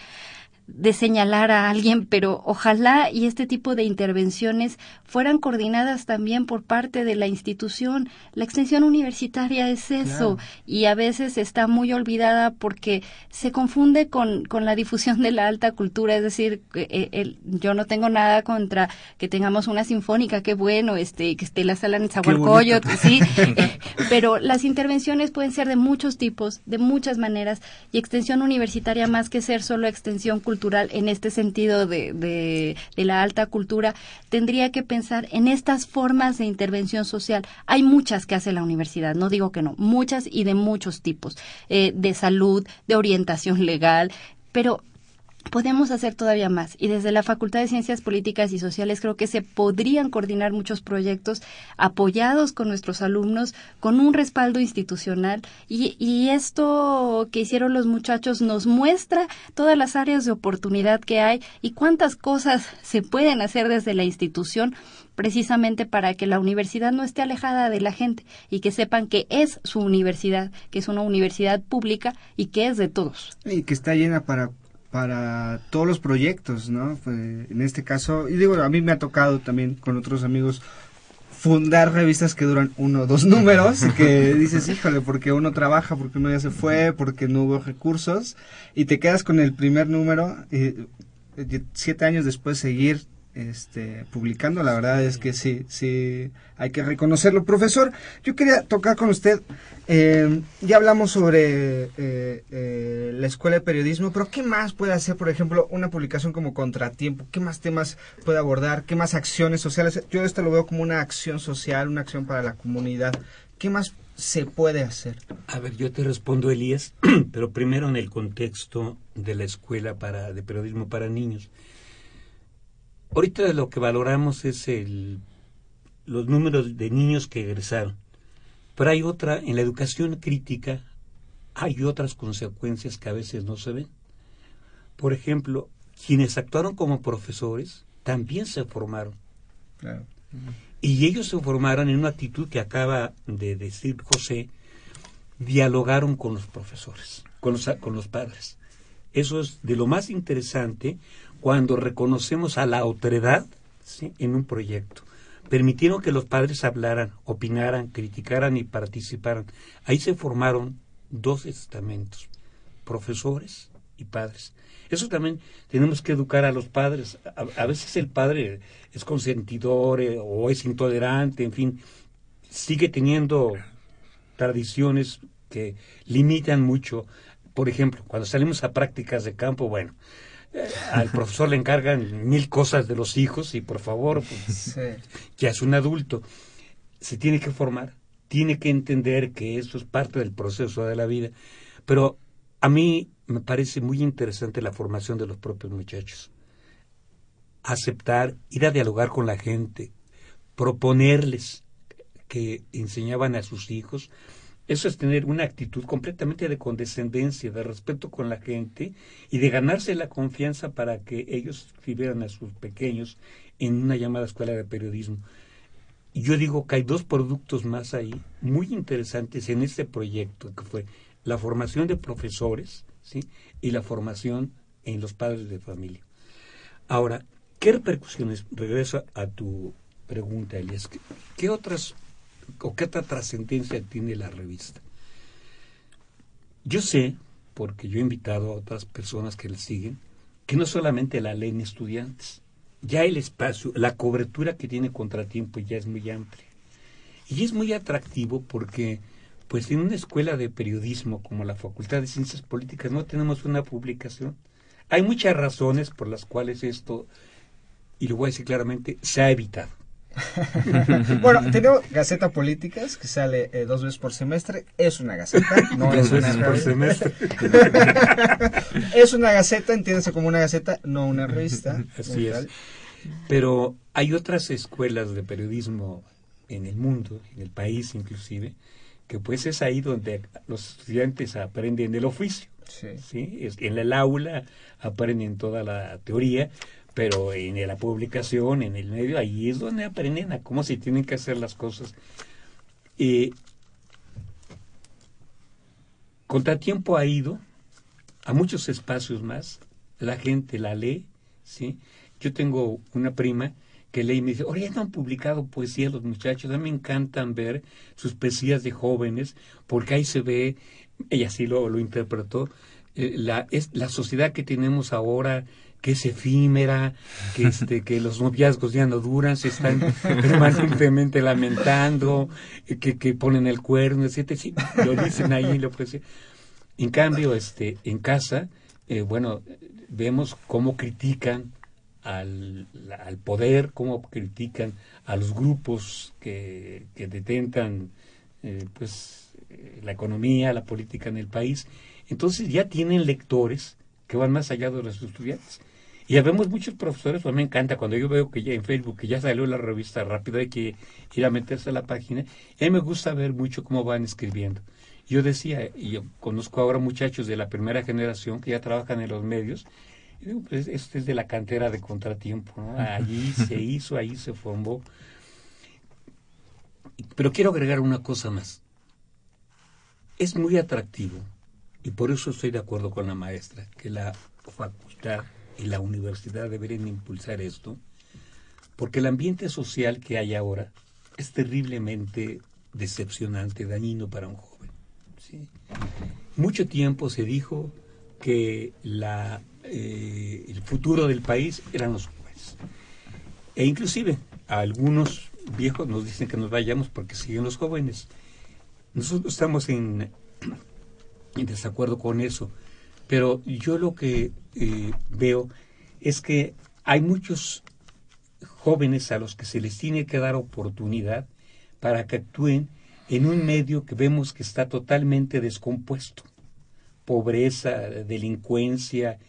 de señalar a alguien, pero ojalá y este tipo de intervenciones fueran coordinadas también por parte de la institución. La extensión universitaria es eso y a veces está muy olvidada porque se confunde con, con la difusión de la alta cultura, es decir, eh, el, yo no tengo nada contra que tengamos una sinfónica, qué bueno, este, que esté la sala en Zahualcoyot, sí, *laughs* *laughs* pero las intervenciones pueden ser de muchos tipos, de muchas maneras y extensión universitaria más que ser solo extensión cultural en este sentido de, de, de, la alta cultura, tendría que pensar en estas formas de intervención social. Hay muchas que hace la universidad, no digo que no, muchas y de muchos tipos, eh, de salud, de orientación legal, pero podemos hacer todavía más y desde la Facultad de Ciencias Políticas y Sociales creo que se podrían coordinar muchos proyectos apoyados con nuestros alumnos con un respaldo institucional y, y, esto que hicieron los muchachos nos muestra todas las áreas de oportunidad que hay y cuántas cosas se pueden hacer desde la institución precisamente para que la universidad no esté alejada de la gente y que sepan que es su universidad, que es una universidad pública y que es de todos. Y que está llena para para todos los proyectos, ¿no? en este caso, y digo, a mí me ha tocado también con otros amigos fundar revistas que duran uno o dos números y *laughs* que dices, híjole, porque uno trabaja, porque uno ya se fue, porque no hubo recursos y te quedas con el primer número y siete años después seguir este, publicando. La verdad es que sí, sí, hay que reconocerlo. Profesor, yo quería tocar con usted, eh, ya hablamos sobre eh, eh, la escuela de periodismo, pero ¿qué más puede hacer, por ejemplo, una publicación como Contratiempo? ¿Qué más temas puede abordar? ¿Qué más acciones sociales? Yo esto lo veo como una acción social, una acción para la comunidad. ¿Qué más se puede hacer? A ver, yo te respondo, Elías, *clears throat* pero primero en el contexto de la escuela para, de periodismo para niños. Ahorita lo que valoramos es el, los números de niños que egresaron. Pero hay otra, en la educación crítica, hay otras consecuencias que a veces no se ven. Por ejemplo, quienes actuaron como profesores también se formaron. Y ellos se formaron en una actitud que acaba de decir José, dialogaron con los profesores, con los, con los padres. Eso es de lo más interesante cuando reconocemos a la autoridad en un proyecto. Permitieron que los padres hablaran, opinaran, criticaran y participaran. Ahí se formaron dos estamentos, profesores y padres. Eso también tenemos que educar a los padres. A, veces el padre es consentidor eh, o es intolerante, en fin, sigue teniendo tradiciones que limitan mucho. Por ejemplo, cuando salimos a prácticas de campo, bueno, al profesor le encargan mil cosas de los hijos y por favor, pues, ya es un adulto, se tiene que formar, tiene que entender que eso es parte del proceso de la vida. Pero a mí me parece muy interesante la formación de los propios muchachos. Aceptar, ir a dialogar con la gente, proponerles que enseñaban a sus hijos, eso es tener una actitud completamente de condescendencia, de respeto con la gente y de ganarse la confianza para que ellos escribieran a sus pequeños en una llamada escuela de periodismo. Yo digo que hay dos productos más ahí muy interesantes en este proyecto, que fue la formación de profesores ¿sí? y la formación en los padres de familia. Ahora, ¿qué repercusiones? Regreso a tu pregunta, Elias. qué otras o qué otra trascendencia tiene la revista. Yo sé, porque yo he invitado a otras personas que le siguen, que no solamente la leen estudiantes, ya el espacio, la cobertura que tiene Contratiempo ya es muy amplia. Y es muy atractivo porque, pues en una escuela de periodismo como la Facultad de Ciencias Políticas no tenemos una publicación. Hay muchas razones por las cuales esto, y lo voy a decir claramente, se ha evitado. *laughs* bueno, tenemos Gaceta Políticas, que sale eh, dos veces por semestre. Es una gaceta, *laughs* no es una veces por revista. semestre. *laughs* es una gaceta, entiéndase como una gaceta, no una revista. Así es. Pero hay otras escuelas de periodismo en el mundo, en el país inclusive, que pues es ahí donde los estudiantes aprenden el oficio. Sí. Es- en el aula aprenden toda la teoría, pero en la publicación, en el medio, ahí es donde aprenden a cómo se tienen que hacer las cosas. Eh, Contratiempo ha ido a muchos espacios más, la gente la lee, ¿sí? Yo tengo una prima que lee y me dice, oye, no han publicado poesía los muchachos, a mí me encantan ver sus poesías de jóvenes, porque ahí se ve, ella sí lo, lo interpretó, eh, la, es, la sociedad que tenemos ahora, que es efímera, que, este, que los noviazgos ya no duran, se están permanentemente lamentando, que, que ponen el cuerno, etcétera, sí, lo dicen ahí, lo poesía. En cambio, este, en casa, eh, bueno, vemos cómo critican al, al poder, cómo critican a los grupos que, que detentan eh, pues, eh, la economía, la política en el país. Entonces ya tienen lectores que van más allá de los estudiantes. Y vemos muchos profesores, pues me encanta cuando yo veo que ya en Facebook, que ya salió la revista rápido, hay que ir a meterse a la página. A mí me gusta ver mucho cómo van escribiendo. Yo decía, y yo conozco ahora muchachos de la primera generación que ya trabajan en los medios, y digo, pues esto es de la cantera de contratiempo, ¿no? Allí se *laughs* hizo, ahí se formó. Pero quiero agregar una cosa más. Es muy atractivo, y por eso estoy de acuerdo con la maestra, que la facultad y la universidad deberían impulsar esto, porque el ambiente social que hay ahora es terriblemente decepcionante, dañino para un joven. ¿sí? Mucho tiempo se dijo que la, eh, el futuro del país eran los jóvenes. E inclusive algunos viejos nos dicen que nos vayamos porque siguen los jóvenes. Nosotros estamos en, en desacuerdo con eso, pero yo lo que eh, veo es que hay muchos jóvenes a los que se les tiene que dar oportunidad para que actúen en un medio que vemos que está totalmente descompuesto. Pobreza, delincuencia.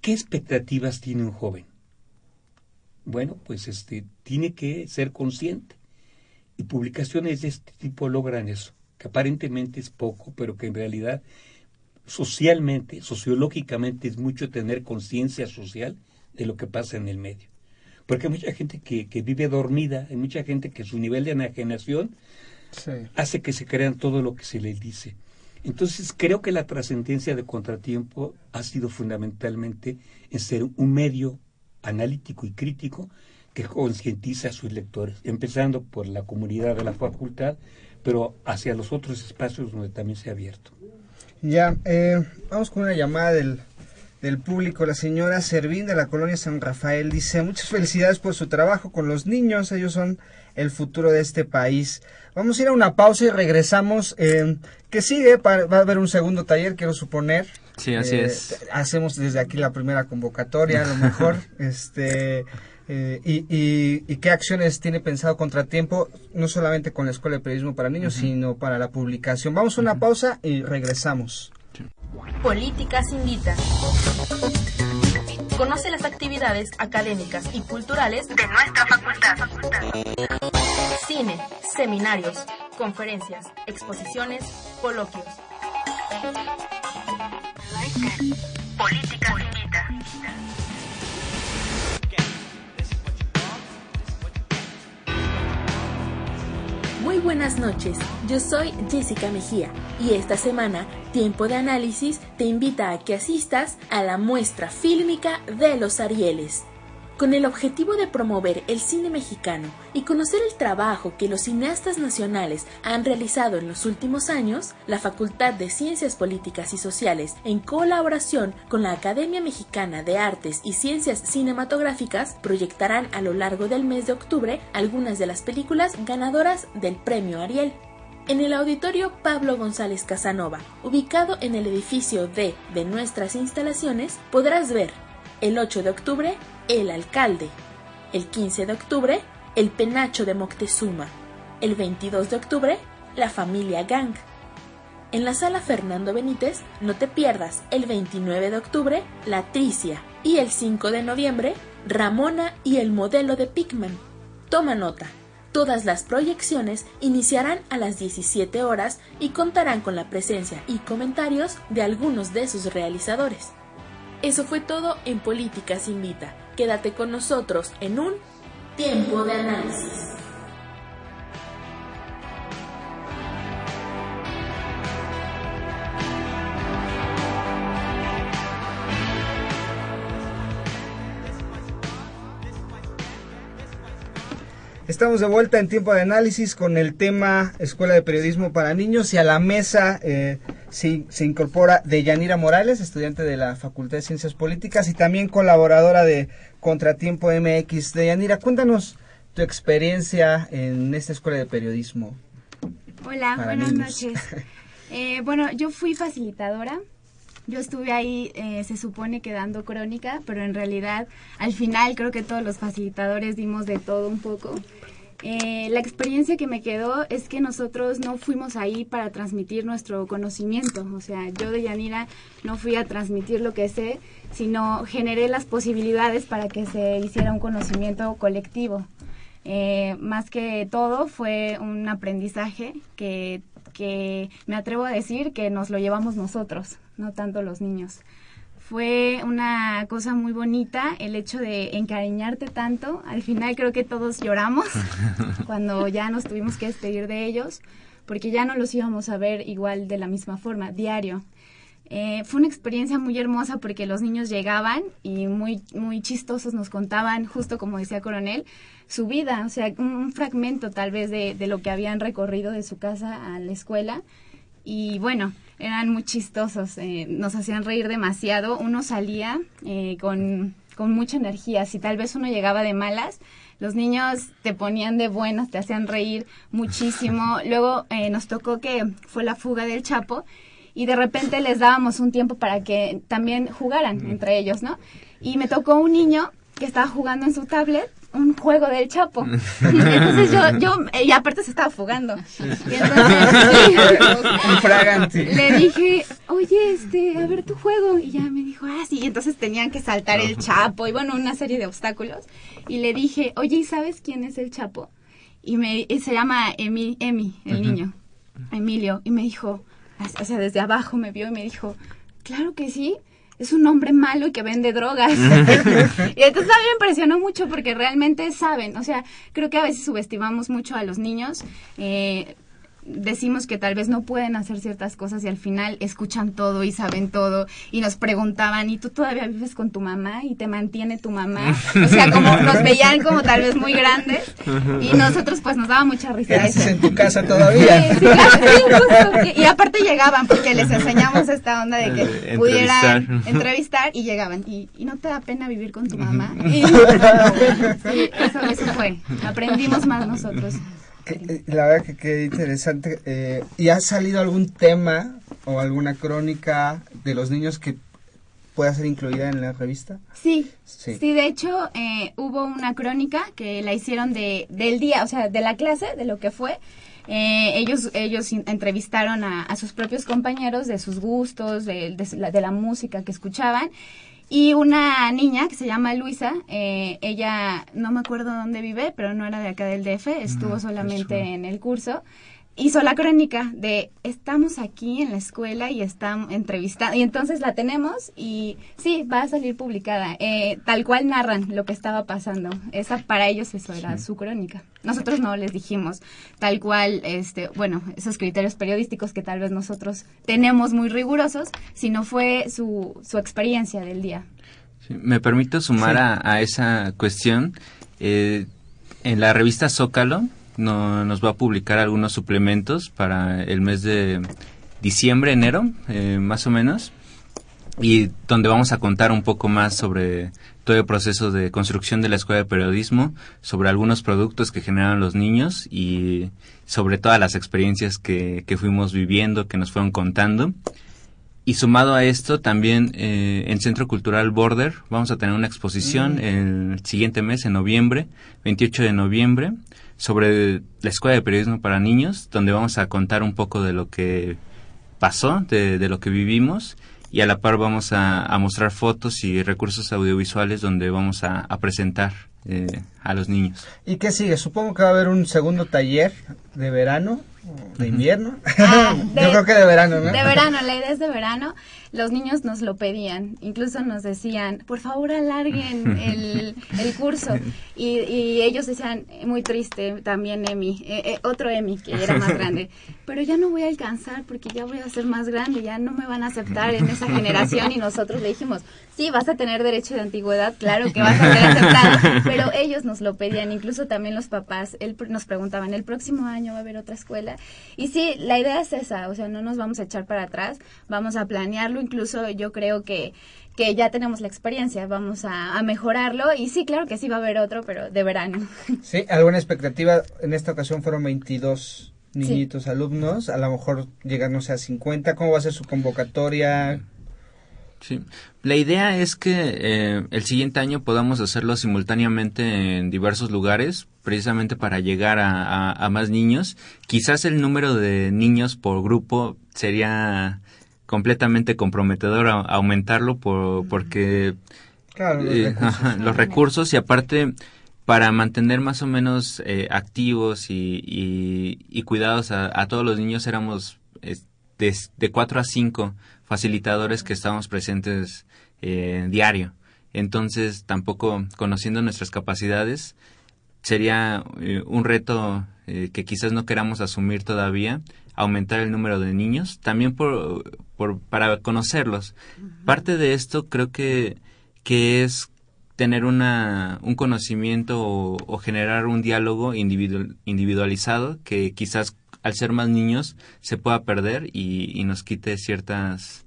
¿Qué expectativas tiene un joven? Bueno, pues este tiene que ser consciente. Y publicaciones de este tipo logran eso, que aparentemente es poco, pero que en realidad socialmente, sociológicamente es mucho tener conciencia social de lo que pasa en el medio. Porque hay mucha gente que, que vive dormida, hay mucha gente que su nivel de enajenación hace que se crean todo lo que se les dice. Entonces creo que la trascendencia de Contratiempo ha sido fundamentalmente en ser un medio analítico y crítico que concientiza a sus lectores, empezando por la comunidad de la facultad, pero hacia los otros espacios donde también se ha abierto. Ya, eh, vamos con una llamada del, del público. La señora Servín de la colonia San Rafael dice, muchas felicidades por su trabajo con los niños, ellos son el futuro de este país. Vamos a ir a una pausa y regresamos. Eh, que sigue? Va a haber un segundo taller, quiero suponer. Sí, así Eh, es. Hacemos desde aquí la primera convocatoria, a lo mejor. *laughs* este eh, y, y, y qué acciones tiene pensado Contratiempo, no solamente con la Escuela de Periodismo para Niños, sino para la publicación. Vamos a una pausa y regresamos. Políticas Invita. Conoce las actividades académicas y culturales de nuestra facultad. Cine, seminarios, conferencias, exposiciones, coloquios. Políticas buenas noches, yo soy Jessica Mejía y esta semana Tiempo de Análisis te invita a que asistas a la muestra fílmica de los Arieles. Con el objetivo de promover el cine mexicano y conocer el trabajo que los cineastas nacionales han realizado en los últimos años, la Facultad de Ciencias Políticas y Sociales, en colaboración con la Academia Mexicana de Artes y Ciencias Cinematográficas, proyectarán a lo largo del mes de octubre algunas de las películas ganadoras del Premio Ariel. En el auditorio Pablo González Casanova, ubicado en el edificio D de nuestras instalaciones, podrás ver el 8 de octubre El Alcalde, el 15 de octubre El Penacho de Moctezuma. El 22 de octubre, La Familia Gang. En la sala Fernando Benítez, no te pierdas el 29 de octubre, La Tricia. Y el 5 de noviembre, Ramona y el modelo de Pickman. Toma nota. Todas las proyecciones iniciarán a las 17 horas y contarán con la presencia y comentarios de algunos de sus realizadores. Eso fue todo en Políticas Invita. Quédate con nosotros en un tiempo de análisis. Estamos de vuelta en tiempo de análisis con el tema Escuela de Periodismo para Niños y a la mesa eh, se, se, incorpora Deyanira Morales, estudiante de la Facultad de Ciencias Políticas y también colaboradora de Contratiempo MX. Deyanira, cuéntanos tu experiencia en esta Escuela de Periodismo. Hola, buenas niños. noches. *laughs* Eh, bueno, yo fui facilitadora yo estuve ahí, eh, se supone que dando crónica, pero en realidad al final creo que todos los facilitadores dimos de todo un poco. Eh, la experiencia que me quedó es que nosotros no fuimos ahí para transmitir nuestro conocimiento. O sea, yo de Yanira no fui a transmitir lo que sé, sino generé las posibilidades para que se hiciera un conocimiento colectivo. Eh, más que todo fue un aprendizaje que, que me atrevo a decir que nos lo llevamos nosotros no tanto los niños. Fue una cosa muy bonita el hecho de encariñarte tanto. Al final creo que todos lloramos *laughs* cuando ya nos tuvimos que despedir de ellos, porque ya no los íbamos a ver igual de la misma forma, diario. Eh, fue una experiencia muy hermosa porque los niños llegaban y muy, muy chistosos nos contaban, justo como decía Coronel, su vida, o sea, un, fragmento tal vez de, de, lo que habían recorrido de su casa a la escuela. Y bueno, eran muy chistosos, eh, nos hacían reír demasiado. Uno salía eh, con, con mucha energía. Si tal vez uno llegaba de malas, los niños te ponían de buenas, te hacían reír muchísimo. *laughs* Luego eh, nos tocó que fue la fuga del Chapo y de repente les dábamos un tiempo para que también jugaran entre ellos, ¿no? Y me tocó un niño que estaba jugando en su tablet un juego del Chapo. *laughs* Entonces yo, yo, y aparte se estaba fugando. Y entonces, *laughs* *laughs* le dije, oye, este, a ver tu juego. Y ya me dijo, ah, sí. Y entonces tenían que saltar el Chapo y bueno, una serie de obstáculos. Y le dije, oye, ¿y sabes quién es el Chapo? Y me, y se llama Emi, Emi el niño, Emilio. Y me dijo, o sea, desde abajo me vio y me dijo, claro que sí es un hombre malo y que vende drogas. *laughs* y entonces a mí me impresionó mucho porque realmente saben, o sea, creo que a veces subestimamos mucho a los niños. Eh, decimos que tal vez no pueden hacer ciertas cosas y al final escuchan todo y saben todo y nos preguntaban y tú todavía vives con tu mamá y te mantiene tu mamá o sea como nos veían como tal vez muy grandes y nosotros pues nos daba mucha risa eso. en tu casa todavía. Sí, sí, y aparte llegaban porque les enseñamos esta onda de que pudieran entrevistar. y llegaban y, y, no te da pena vivir con tu mamá y, sí, eso, eso fue. Aprendimos más nosotros. eh, la verdad que qué interesante. Eh, ¿Y ha salido algún tema o alguna crónica de los niños que pueda ser incluida en la revista? Sí, sí, de hecho eh, hubo una crónica que la hicieron de, del día, o sea, de la clase, de lo que fue. ellos ellos entrevistaron a, sus propios compañeros de sus gustos, de, de la música que escuchaban y una niña que se llama Luisa, eh, ella no me acuerdo dónde vive, pero no era de acá del DF, estuvo solamente en el curso hizo la crónica de estamos aquí en la escuela y estamos entrevistando y entonces la tenemos y sí va a salir publicada. Eh, tal cual narran lo que estaba pasando. Esa para ellos eso era su crónica. Nosotros no les dijimos. Tal cual este bueno esos criterios periodísticos que tal vez nosotros tenemos muy rigurosos sino fue su, su experiencia del día. Me permito sumar a, a, esa cuestión. Eh, en la revista Zócalo no, nos va a publicar algunos suplementos para el mes de diciembre, enero, eh, más o menos, y donde vamos a contar un poco más sobre todo el proceso de construcción de la escuela de periodismo, sobre algunos productos que generan los niños y sobre todas las experiencias que, que fuimos viviendo, que nos fueron contando. y sumado a esto, también eh, en Centro Cultural Border vamos a tener una exposición Mm. el siguiente mes, en noviembre, 28 de noviembre, sobre la Escuela de Periodismo para Niños, donde vamos a contar un poco de lo que pasó, de, de lo que vivimos, y a la par vamos a, mostrar fotos y recursos audiovisuales donde vamos a, a presentar eh, a los niños. ¿Y qué sigue? Supongo que va a haber un segundo taller de verano, de invierno. Ah, *laughs* de- Yo creo que de verano, ¿no? De verano, la idea es de verano. Los niños nos lo pedían, incluso nos decían, por favor alarguen el, el curso. Y, y ellos decían, muy triste, también Emi, eh, eh, otro Emi que era más grande, pero ya no voy a alcanzar porque ya voy a ser más grande, ya no me van a aceptar en esa generación. Y nosotros le dijimos, sí, vas a tener derecho de antigüedad, claro que vas a ser aceptado, pero ellos nos lo pedían, incluso también los papás, él nos preguntaban, ¿el próximo año va a haber otra escuela? Y sí, la idea es esa, o sea, no nos vamos a echar para atrás, vamos a planearlo, incluso yo creo que, que ya tenemos la experiencia, vamos a, a mejorarlo y sí, claro que sí va a haber otro, pero de verano. *laughs* Sí, alguna expectativa. En esta ocasión fueron 22 niñitos alumnos. A lo mejor llegar, no sé, a 50. ¿Cómo va a ser su convocatoria? Sí. La idea es que eh, el siguiente año podamos hacerlo simultáneamente en diversos lugares, precisamente para llegar a, a- a más niños. Quizás el número de niños por grupo sería completamente comprometedor a- aumentarlo por, porque Claro, los eh, recursos. ajá, los recursos y aparte para mantener más o menos eh, activos y, y, y cuidados a, a todos los niños éramos es, de, de 4 a 5 facilitadores que estábamos presentes eh, diario. Entonces, tampoco conociendo nuestras capacidades, sería eh, un reto eh, que quizás no queramos asumir todavía, aumentar el número de niños, también por, por, para conocerlos. Parte de esto creo que, que es tener una, un conocimiento o, o generar un diálogo individual, individualizado que quizás al ser más niños se pueda perder y, y nos quite ciertas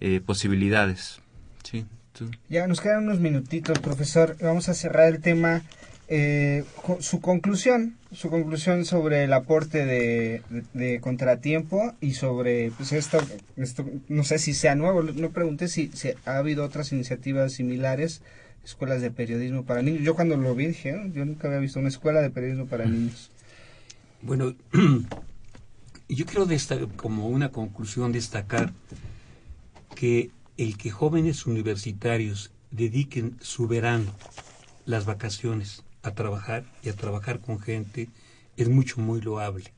eh, posibilidades. Sí, tú. Ya nos quedan unos minutitos, profesor. Vamos a cerrar el tema. Eh, su conclusión, su conclusión sobre el aporte de, de- de contratiempo y sobre pues esto, esto, no sé si sea nuevo, no pregunté si, si ha habido otras iniciativas similares, escuelas de periodismo para niños. Yo cuando lo vi dije, "Oh, yo nunca había visto una escuela de periodismo para niños. Bueno, *clears throat* yo quiero desta- como una conclusión destacar que el que jóvenes universitarios dediquen su verano, las vacaciones, a trabajar y a trabajar con gente es mucho, muy loable.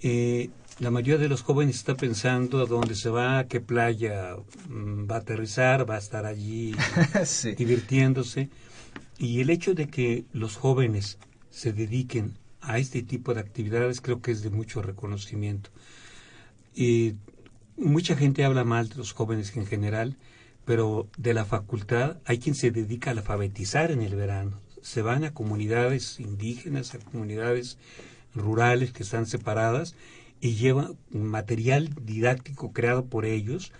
Eh, la mayoría de los jóvenes está pensando a dónde se va, a qué playa mm, va a aterrizar, va a estar allí *laughs* Sí. divirtiéndose. Y el hecho de que los jóvenes se dediquen a este tipo de actividades creo que es de mucho reconocimiento. Y mucha gente habla mal de los jóvenes en general, pero de la facultad hay quien se dedica a alfabetizar en el verano. Se van a comunidades indígenas, a comunidades rurales que están separadas y llevan material didáctico creado por ellos,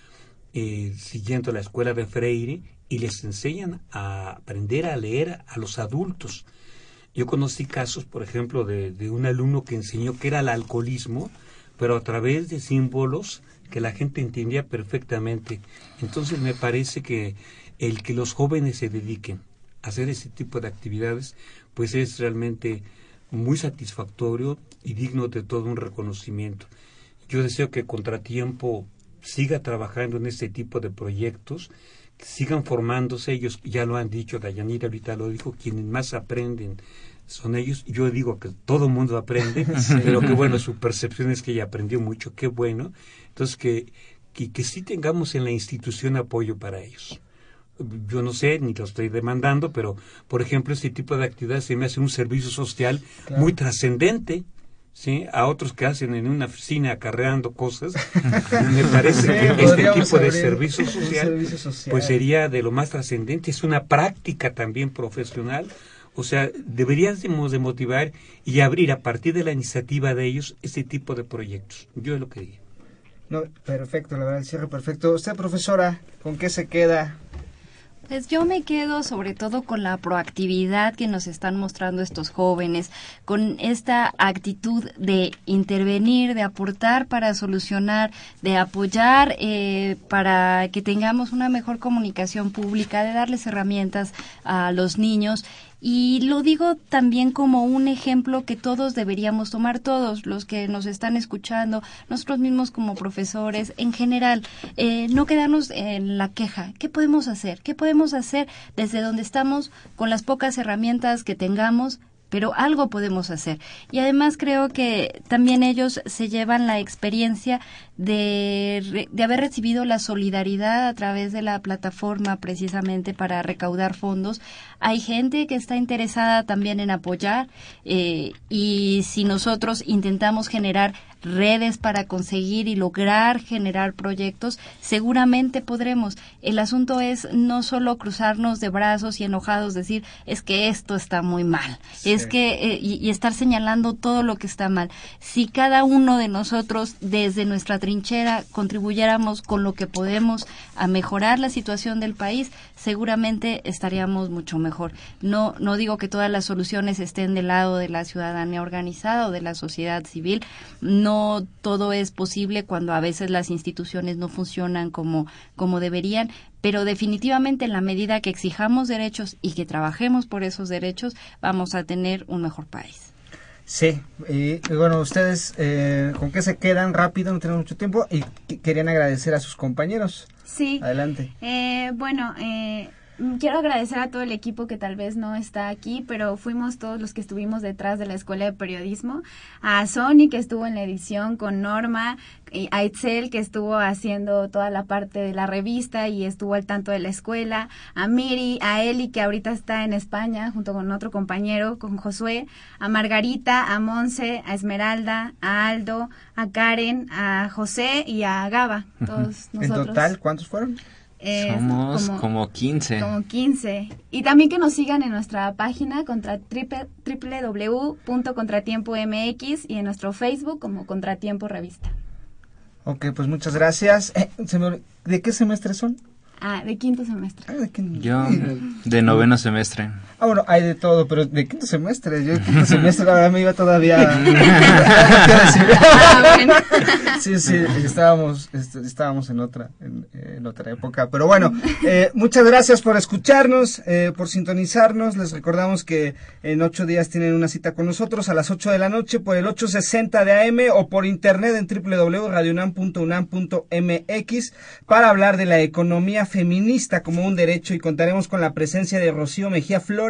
eh, siguiendo la escuela de Freire, y les enseñan a aprender a leer a los adultos. Yo conocí casos, por ejemplo, de, un alumno que enseñó que era el alcoholismo, pero a través de símbolos que la gente entendía perfectamente. Entonces me parece que el que los jóvenes se dediquen a hacer ese tipo de actividades, pues es realmente muy satisfactorio y digno de todo un reconocimiento. Yo deseo que Contratiempo siga trabajando en este tipo de proyectos, sigan formándose, ellos ya lo han dicho, Dayanira ahorita lo dijo, quienes más aprenden son ellos. Yo digo que todo el mundo aprende, *laughs* Sí. pero que bueno, su percepción es que ella aprendió mucho, qué bueno. Entonces, que, que, que sí tengamos en la institución apoyo para ellos. Yo no sé, ni lo estoy demandando, pero por ejemplo, este tipo de actividades se me hace un servicio social Claro. muy trascendente. ¿Sí? A otros que hacen en una oficina acarreando cosas, *laughs* me parece Sí, que este tipo de social, servicio social. pues sería de lo más trascendente, es una práctica también profesional, o sea, deberíamos de motivar y abrir a partir de la iniciativa de ellos este tipo de proyectos. Yo es lo que digo. No, perfecto, la verdad, el cierre perfecto. Usted, profesora, ¿con qué se queda? Pues yo me quedo sobre todo con la proactividad que nos están mostrando estos jóvenes, con esta actitud de intervenir, de aportar para solucionar, de apoyar eh, para que tengamos una mejor comunicación pública, de darles herramientas a los niños y lo digo también como un ejemplo que todos deberíamos tomar, todos los que nos están escuchando, nosotros mismos como profesores, en general, eh, no quedarnos en la queja. ¿Qué podemos hacer? ¿Qué podemos hacer desde donde estamos con las pocas herramientas que tengamos? Pero algo podemos hacer. Y además creo que también ellos se llevan la experiencia de, de, haber recibido la solidaridad a través de la plataforma precisamente para recaudar fondos. Hay gente que está interesada también en apoyar eh, y si nosotros intentamos generar redes para conseguir y lograr generar proyectos, seguramente podremos. El asunto es no solo cruzarnos de brazos y enojados, decir, es que esto está muy mal, es que, eh, y, y, estar señalando todo lo que está mal. Si cada uno de nosotros, desde nuestra trinchera, contribuyéramos con lo que podemos a mejorar la situación del país, seguramente estaríamos mucho mejor. No, no digo que todas las soluciones estén del lado de la ciudadanía organizada o de la sociedad civil, no todo es posible cuando a veces las instituciones no funcionan como, como deberían, pero definitivamente en la medida que exijamos derechos y que trabajemos por esos derechos, vamos a tener un mejor país. Sí, y, bueno, ustedes eh, con qué se quedan rápido, no tenemos mucho tiempo, y querían agradecer a sus compañeros. Sí. Adelante. Eh, bueno, eh, quiero agradecer a todo el equipo que tal vez no está aquí, pero fuimos todos los que estuvimos detrás de la Escuela de Periodismo, a Sony que estuvo en la edición con Norma, a Itzel que estuvo haciendo toda la parte de la revista y estuvo al tanto de la escuela, a Miri, a Eli que ahorita está en España junto con otro compañero, con Josué, a Margarita, a Monse, a Esmeralda, a Aldo, a Karen, a José y a Gaba, todos *laughs* nosotros. ¿En total cuántos fueron? Eh, Somos como, como, 15. Como 15. Y también que nos sigan en nuestra página contra www.contratiempo.mx y en nuestro Facebook como Contratiempo Revista. Ok, pues muchas gracias. Eh, ¿De qué semestre son? Ah, de quinto semestre. Ah, de quinto. Yo *laughs* de noveno semestre. Ah, bueno, hay de todo, pero de quinto semestre. Yo de quinto semestre, la verdad, me iba todavía... *laughs* ah, *laughs* sí, sí, estábamos, este, estábamos en otra, en, en, otra época. Pero bueno, eh, muchas gracias por escucharnos, eh, por sintonizarnos. Les recordamos que en ocho días tienen una cita con nosotros a las ocho de la noche por el 860 de AM o por internet en www.radionam.unam.mx para hablar de la economía feminista como un derecho y contaremos con la presencia de Rocío Mejía Flores,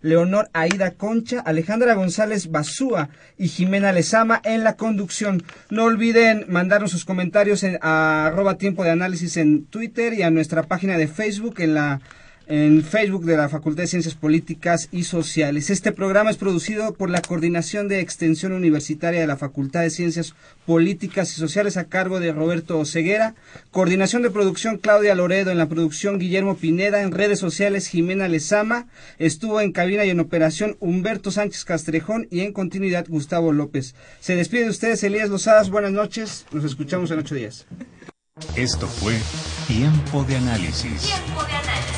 Leonor Aida Concha, Alejandra González Basúa y Jimena Lezama en la conducción. No olviden mandarnos sus comentarios en, a arroba tiempo de análisis en Twitter y a nuestra página de Facebook en la en Facebook de la Facultad de Ciencias Políticas y Sociales. Este programa es producido por la Coordinación de Extensión Universitaria de la Facultad de Ciencias Políticas y Sociales a cargo de Roberto Ceguera. Coordinación de producción Claudia Loredo. En la producción Guillermo Pineda. En redes sociales Jimena Lezama. Estuvo en cabina y en operación Humberto Sánchez Castrejón y en continuidad Gustavo López. Se despide de ustedes Elías Lozadas. Buenas noches. Nos escuchamos en ocho días. Esto fue Tiempo de Análisis. Tiempo de análisis